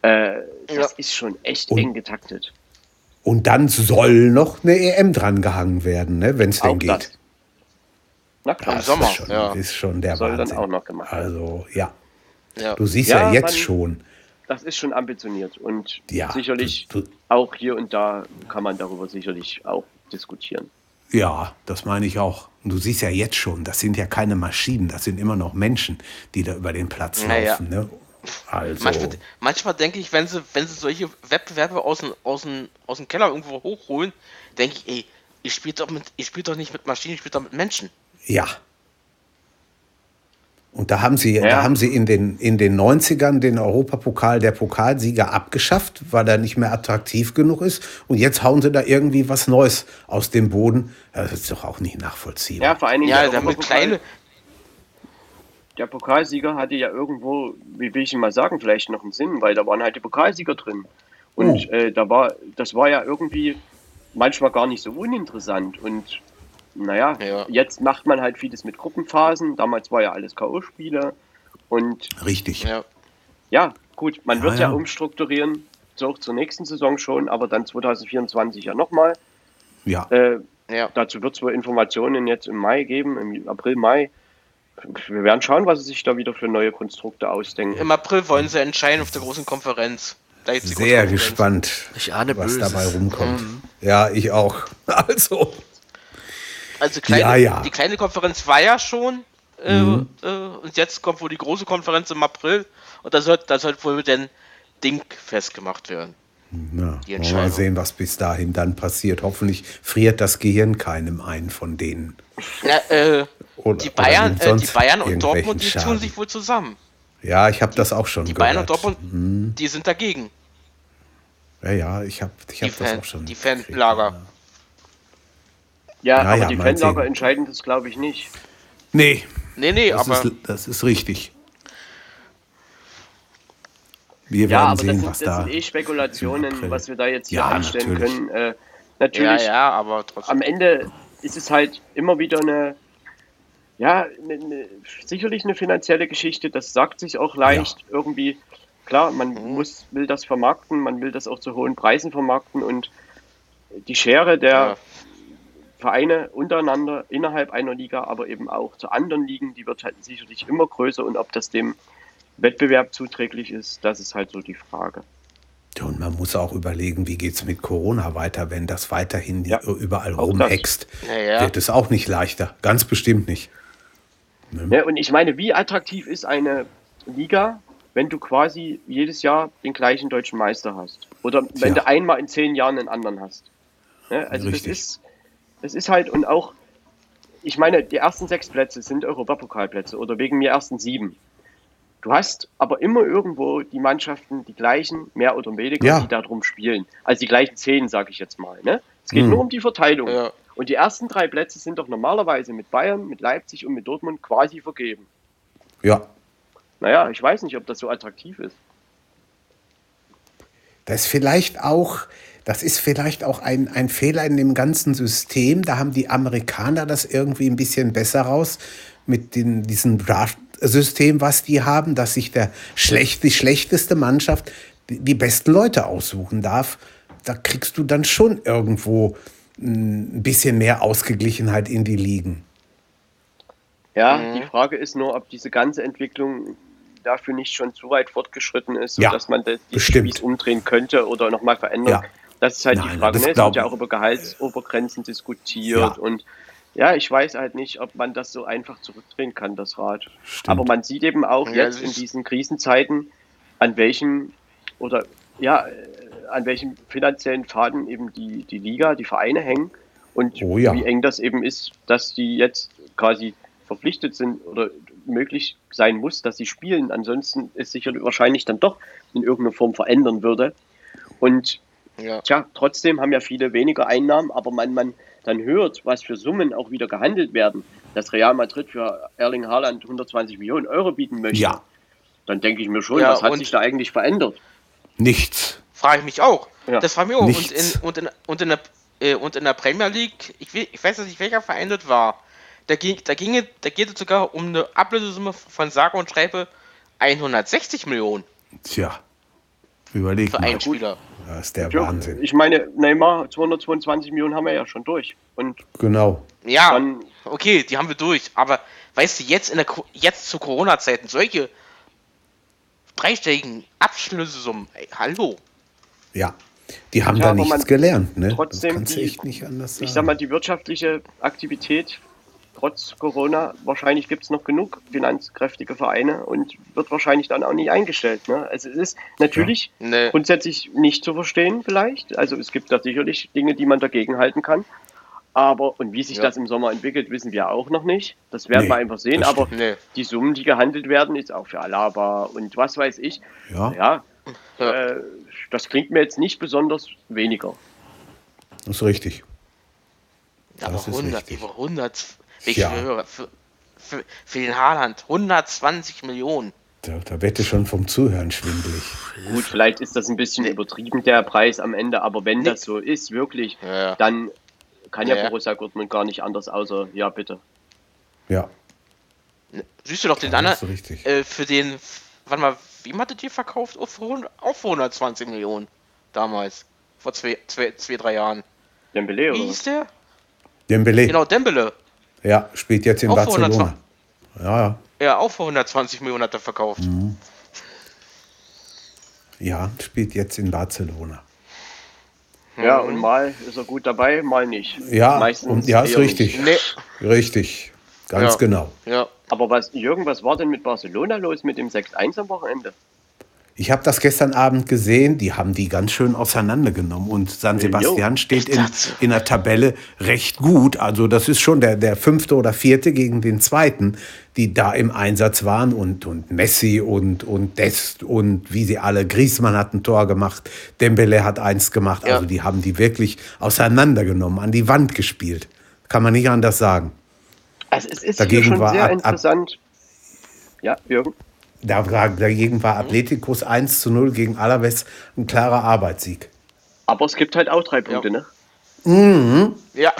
Äh, das ja. ist schon echt und, eng getaktet. Und dann soll noch eine EM dran gehangen werden, ne, wenn es denn geht. Das. Na klar, im Sommer. Ist schon, ja. ist schon der Soll Wahnsinn. dann auch noch gemacht Also, ja. ja. Du siehst ja, ja jetzt man, schon. Das ist schon ambitioniert und ja, sicherlich du, du, auch hier und da kann man darüber sicherlich auch diskutieren. Ja, das meine ich auch. Und du siehst ja jetzt schon, das sind ja keine Maschinen, das sind immer noch Menschen, die da über den Platz naja. laufen. Ne? Also. Manchmal, manchmal, denke ich, wenn sie, wenn sie solche Wettbewerbe aus dem, aus, dem, aus dem Keller irgendwo hochholen, denke ich, ey, ihr spielt doch, mit, ihr spielt doch nicht mit Maschinen, ihr spielt doch mit Menschen. Ja. Und da haben sie, ja. da haben sie in den, in den 90ern den Europapokal der Pokalsieger abgeschafft, weil er nicht mehr attraktiv genug ist. Und jetzt hauen sie da irgendwie was Neues aus dem Boden. Das ist doch auch nicht nachvollziehbar. Ja, vor allen Dingen ja, der, kleine. der Pokalsieger hatte ja irgendwo, wie will ich ihn mal sagen, vielleicht noch einen Sinn, weil da waren halt die Pokalsieger drin. Und oh. äh, da war, das war ja irgendwie manchmal gar nicht so uninteressant. Und naja, ja. jetzt macht man halt vieles mit Gruppenphasen. Damals war ja alles K.O.-Spiele. Und. Richtig. Ja, ja gut, man wird ja, ja umstrukturieren, so auch zur nächsten Saison schon, aber dann 2024 ja nochmal. Ja. Äh, ja. Dazu wird es wohl Informationen jetzt im Mai geben, im April, Mai. Wir werden schauen, was sie sich da wieder für neue Konstrukte ausdenken. Im April wollen sie entscheiden auf der großen Konferenz. Sehr gespannt, ich ahne was Böses. dabei rumkommt. Mhm. Ja, ich auch. [laughs] Also. Also kleine, ja, ja. die kleine Konferenz war ja schon äh, mhm. äh, und jetzt kommt wohl die große Konferenz im April und da soll, da soll wohl denn Ding festgemacht werden. Ja, mal sehen, was bis dahin dann passiert. Hoffentlich friert das Gehirn keinem ein von denen. Ja, äh, oder, die, Bayern, äh, die Bayern und Dortmund, die tun sich wohl zusammen. Ja, ich habe das auch schon die gehört. Die Bayern und Dortmund, hm. die sind dagegen. Ja, ja, ich habe ich hab das Fan, auch schon. Die Fanlager. Ja. Ja, naja, aber die Fanlager entscheiden das, glaube ich, nicht. Nee. Nee, nee, das aber. Ist, das ist richtig. Wir ja, werden sehen, das sind, was das da. sind eh Spekulationen, was wir da jetzt hier ja, anstellen natürlich. können. Äh, natürlich. Ja, ja, aber trotzdem. Am Ende ist es halt immer wieder eine. Ja, eine, eine, sicherlich eine finanzielle Geschichte. Das sagt sich auch leicht ja. irgendwie. Klar, man mhm. muss, will das vermarkten, man will das auch zu hohen Preisen vermarkten und die Schere der, ja. Vereine untereinander innerhalb einer Liga, aber eben auch zu anderen Ligen, die wird halt sicherlich immer größer und ob das dem Wettbewerb zuträglich ist, das ist halt so die Frage. Und man muss auch überlegen, wie geht es mit Corona weiter, wenn das weiterhin ja, überall rumhext. Ja, ja. Wird es auch nicht leichter. Ganz bestimmt nicht. Ne? Ja, und ich meine, wie attraktiv ist eine Liga, wenn du quasi jedes Jahr den gleichen deutschen Meister hast? Oder wenn du einmal in zehn Jahren einen anderen hast? also Richtig. das ist, es ist halt und auch, ich meine, die ersten sechs Plätze sind Europapokalplätze oder wegen mir ersten sieben. Du hast aber immer irgendwo die Mannschaften, die gleichen, mehr oder weniger, ja. die da drum spielen. Also die gleichen zehn, sage ich jetzt mal. Ne? Es geht hm. nur um die Verteilung. Ja. Und die ersten drei Plätze sind doch normalerweise mit Bayern, mit Leipzig und mit Dortmund quasi vergeben. Ja. Naja, ich weiß nicht, ob das so attraktiv ist. Das ist vielleicht auch, das ist vielleicht auch ein, ein Fehler in dem ganzen System. Da haben die Amerikaner das irgendwie ein bisschen besser raus mit den, diesen Draft, System, was die haben, dass sich der schlecht, die schlechteste Mannschaft die besten Leute aussuchen darf, da kriegst du dann schon irgendwo ein bisschen mehr Ausgeglichenheit in die Ligen. Ja, mhm. die Frage ist nur, ob diese ganze Entwicklung dafür nicht schon zu weit fortgeschritten ist, ja, dass man die Spieß umdrehen könnte oder nochmal verändern. Ja. Das ist halt Nein, die Frage. Ne? Es wird ja auch über Gehaltsobergrenzen diskutiert ja. und ja, ich weiß halt nicht, ob man das so einfach zurückdrehen kann, das Rad. Stimmt. Aber man sieht eben auch ja, jetzt in diesen Krisenzeiten, an welchem oder ja, äh, an welchem finanziellen Faden eben die, die Liga, die Vereine hängen und oh ja. wie eng das eben ist, dass die jetzt quasi verpflichtet sind oder möglich sein muss, dass sie spielen. Ansonsten ist sicher wahrscheinlich dann doch in irgendeiner Form verändern würde. Und ja. tja, trotzdem haben ja viele weniger Einnahmen, aber man, man dann hört, was für Summen auch wieder gehandelt werden, dass Real Madrid für Erling Haaland 120 Millionen Euro bieten möchte, ja. dann denke ich mir schon, ja, was hat sich da eigentlich verändert? Nichts. Frage ich mich auch. Ja. Das frage ich mich auch. Und in, und, in, und, in der, äh, und in der Premier League, ich, ich weiß nicht, welcher Verein das war, da, ging, da, ginge, da geht es sogar um eine Ablösesumme von sage und schreibe 160 Millionen. Tja, überleg Für mal. einen Spieler. Das ist der ja, Wahnsinn. Ich meine, Neymar, 222 Millionen haben wir ja schon durch. Und genau. Ja, okay, die haben wir durch. Aber weißt du, jetzt, in der, jetzt zu Corona-Zeiten solche dreistelligen Abschlüssesummen, ey, hallo. Ja, die haben ja, da nichts gelernt. Ne? Trotzdem, das die, echt nicht anders sagen. ich sag mal, die wirtschaftliche Aktivität trotz Corona, wahrscheinlich gibt es noch genug finanzkräftige Vereine und wird wahrscheinlich dann auch nicht eingestellt. Ne? Also es ist natürlich ja. nee. grundsätzlich nicht zu verstehen vielleicht. Also es gibt da sicherlich Dinge, die man dagegen halten kann. Aber, und wie sich ja. das im Sommer entwickelt, wissen wir auch noch nicht. Das werden nee, wir einfach sehen. Aber nee. die Summen, die gehandelt werden, ist auch für Alaba und was weiß ich. Ja. ja, ja. Äh, das klingt mir jetzt nicht besonders weniger. Das ist richtig. Das aber 100, richtig. über 100, ich ja. höre, für, für, für, den Haaland 120 Millionen. Da, da wette schon vom Zuhören schwindelig. Gut, vielleicht ist das ein bisschen nee. übertrieben, der Preis am Ende, aber wenn nee. das so ist, wirklich, ja. dann kann ja, ja Borussia Dortmund gar nicht anders, außer, ja, bitte. Ja. Ne, siehst du doch den anderen, äh, für den, warte mal, wie hattet ihr verkauft? Auch für, auch für 120 Millionen damals, vor zwei, zwei, zwei drei Jahren. Dembele, oder? Wie hieß der? Dembele. Genau, Dembele. Ja, spielt jetzt in auch Barcelona. Ja, ja. Ja, auch für 120 Millionen hat er verkauft. Mhm. Ja, spielt jetzt in Barcelona. Ja, und mal ist er gut dabei, mal nicht. Ja, Meistens und, ja ist richtig. Nee. Richtig, ganz ja. genau. Ja. Aber was, Jürgen, was war denn mit Barcelona los mit dem 6-1 am Wochenende? Ich habe das gestern Abend gesehen, die haben die ganz schön auseinandergenommen und San Sebastian steht in, in der Tabelle recht gut. Also das ist schon der, der fünfte oder vierte gegen den zweiten, die da im Einsatz waren und, und Messi und, und Dest und wie sie alle, Griezmann hat ein Tor gemacht, Dembele hat eins gemacht. Ja. Also die haben die wirklich auseinandergenommen, an die Wand gespielt. Kann man nicht anders sagen. Also es ist Dagegen schon war sehr interessant. Ja, Jürgen. Dagegen war Atleticos 1 zu 0 gegen Alaves ein klarer Arbeitssieg. Aber es gibt halt auch drei Punkte, ja. ne? Mhm. Ja.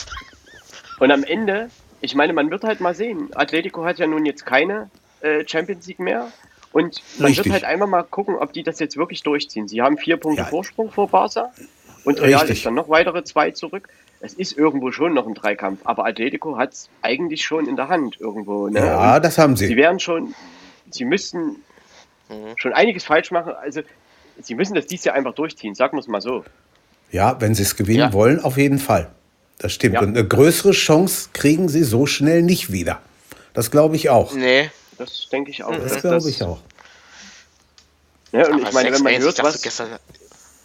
[laughs] Und am Ende, ich meine, man wird halt mal sehen. Atletico hat ja nun jetzt keine äh, Champions League mehr. Und man Richtig. wird halt einfach mal gucken, ob die das jetzt wirklich durchziehen. Sie haben vier Punkte ja. Vorsprung vor Barca und Real Richtig. ist dann noch weitere zwei zurück. Es ist irgendwo schon noch ein Dreikampf, aber Atletico hat es eigentlich schon in der Hand irgendwo. Ne? Ja, und das haben sie. Sie werden schon, sie müssten mhm. schon einiges falsch machen. Also, sie müssen das dies Jahr einfach durchziehen, sagen wir es mal so. Ja, wenn sie es gewinnen ja. wollen, auf jeden Fall. Das stimmt. Ja. Und eine größere Chance kriegen sie so schnell nicht wieder. Das glaube ich auch. Nee, das denke ich auch. Das glaube ich auch. Ja, und Aber ich meine, wenn man hört, was,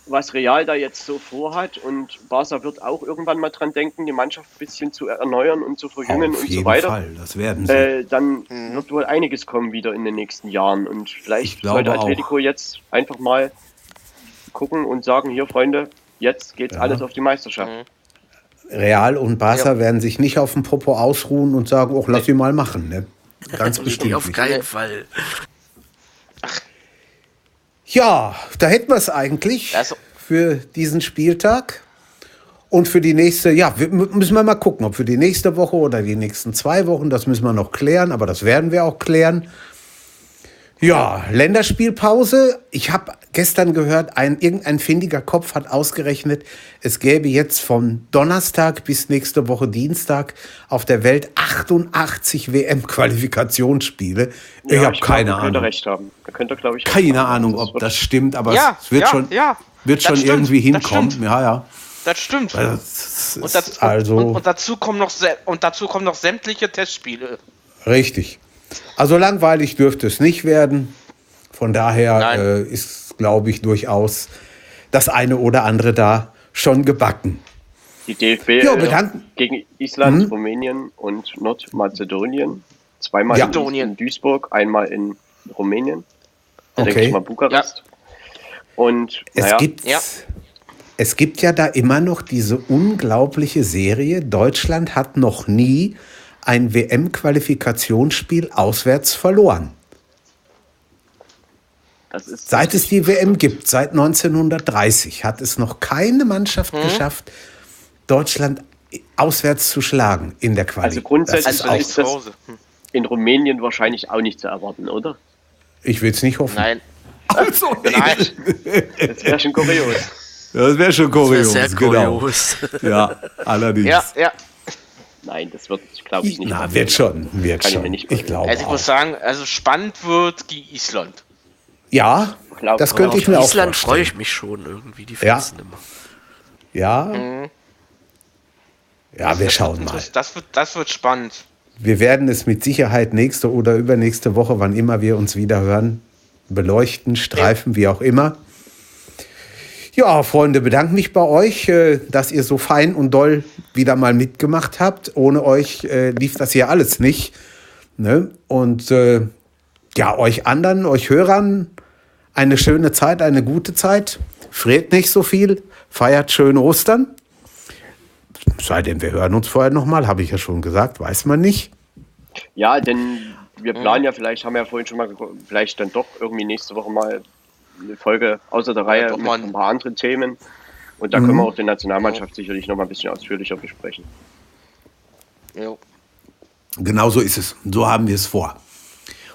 was Real da jetzt so vorhat und Barca wird auch irgendwann mal dran denken, die Mannschaft ein bisschen zu erneuern und zu verjüngen Auf und so weiter. Fall, das werden sie. Äh, dann mhm. wird wohl einiges kommen wieder in den nächsten Jahren und vielleicht sollte Atletico auch. jetzt einfach mal gucken und sagen, hier Freunde, jetzt geht's ja. alles auf die Meisterschaft. Mhm. Real und Barca ja. werden sich nicht auf dem Popo ausruhen und sagen, oh, lass sie mal machen. Ne? Ganz bestimmt. Auf keinen Fall. Ja, da hätten wir es eigentlich also. für diesen Spieltag. Und für die nächste, ja, müssen wir mal gucken, ob für die nächste Woche oder die nächsten zwei Wochen, das müssen wir noch klären, aber das werden wir auch klären. Ja, Länderspielpause. Ich habe gestern gehört, ein, irgendein findiger Kopf hat ausgerechnet, es gäbe jetzt von Donnerstag bis nächste Woche Dienstag auf der Welt 88 WM-Qualifikationsspiele. Ja, ich habe keine glaub, Ahnung. recht haben. Da könnt glaube ich, keine Ahnung, ob das stimmt, aber ja, es wird ja, schon, ja, wird schon stimmt, irgendwie hinkommen. Ja, ja. Das stimmt. Das und, dazu, also, und, und, dazu kommen noch, und dazu kommen noch sämtliche Testspiele. Richtig. Also langweilig dürfte es nicht werden. Von daher äh, ist, glaube ich, durchaus das eine oder andere da schon gebacken. Die DFB ja, äh, gegen Island, mhm. Rumänien und Nordmazedonien. Zweimal ja. in Duisburg, einmal in Rumänien. Okay. Denke ich mal Bukarest. Ja. Und es, naja. gibt, ja. es gibt ja da immer noch diese unglaubliche Serie. Deutschland hat noch nie ein WM-Qualifikationsspiel auswärts verloren. seit es die WM gibt, seit 1930, hat es noch keine Mannschaft hm? geschafft, Deutschland auswärts zu schlagen in der Qualifikation. Also grundsätzlich das ist, ist das in Rumänien wahrscheinlich auch nicht zu erwarten, oder? Ich will es nicht hoffen. Nein. [laughs] Also, nein. Das wäre schon kurios. Das wäre schon kurios, wär genau. kurios. Ja, [laughs] allerdings. Ja, ja. Nein, das wird, glaube ich, nicht. Na, wird schon, wird Kann schon. Ich, ich glaube. Also ich muss sagen, also spannend wird die Island. Ja, glaub, das könnte ich mir auch Island freue ich mich schon irgendwie, die Fans ja. immer. Ja. Mhm. Ja, wir schauen mal. Das wird, das wird spannend. Wir werden es mit Sicherheit nächste oder übernächste Woche, wann immer wir uns wieder hören, beleuchten, streifen, ja. wie auch immer. Ja, Freunde, bedanke mich bei euch, äh, dass ihr so fein und doll wieder mal mitgemacht habt. Ohne euch äh, lief das hier alles nicht. Ne? Und äh, ja, euch anderen, euch Hörern, eine schöne Zeit, eine gute Zeit. Friert nicht so viel, feiert schön Ostern. Sei denn, wir hören uns vorher nochmal, habe ich ja schon gesagt, weiß man nicht. Ja, denn wir planen ja vielleicht, haben wir ja vorhin schon mal, vielleicht dann doch irgendwie nächste Woche mal eine Folge außer der Reihe ja, mit ein paar anderen Themen. Und da mhm. können wir auch die Nationalmannschaft sicherlich noch mal ein bisschen ausführlicher besprechen. Ja. Genau so ist es. So haben wir es vor.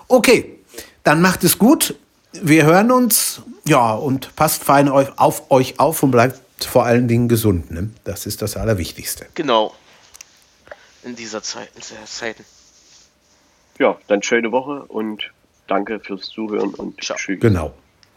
Okay, dann macht es gut. Wir hören uns. Ja, und passt fein auf euch auf und bleibt vor allen Dingen gesund. Ne? Das ist das Allerwichtigste. Genau. In dieser Zeit, in dieser Zeiten. Ja, dann schöne Woche und danke fürs Zuhören und Ciao. tschüss. Genau.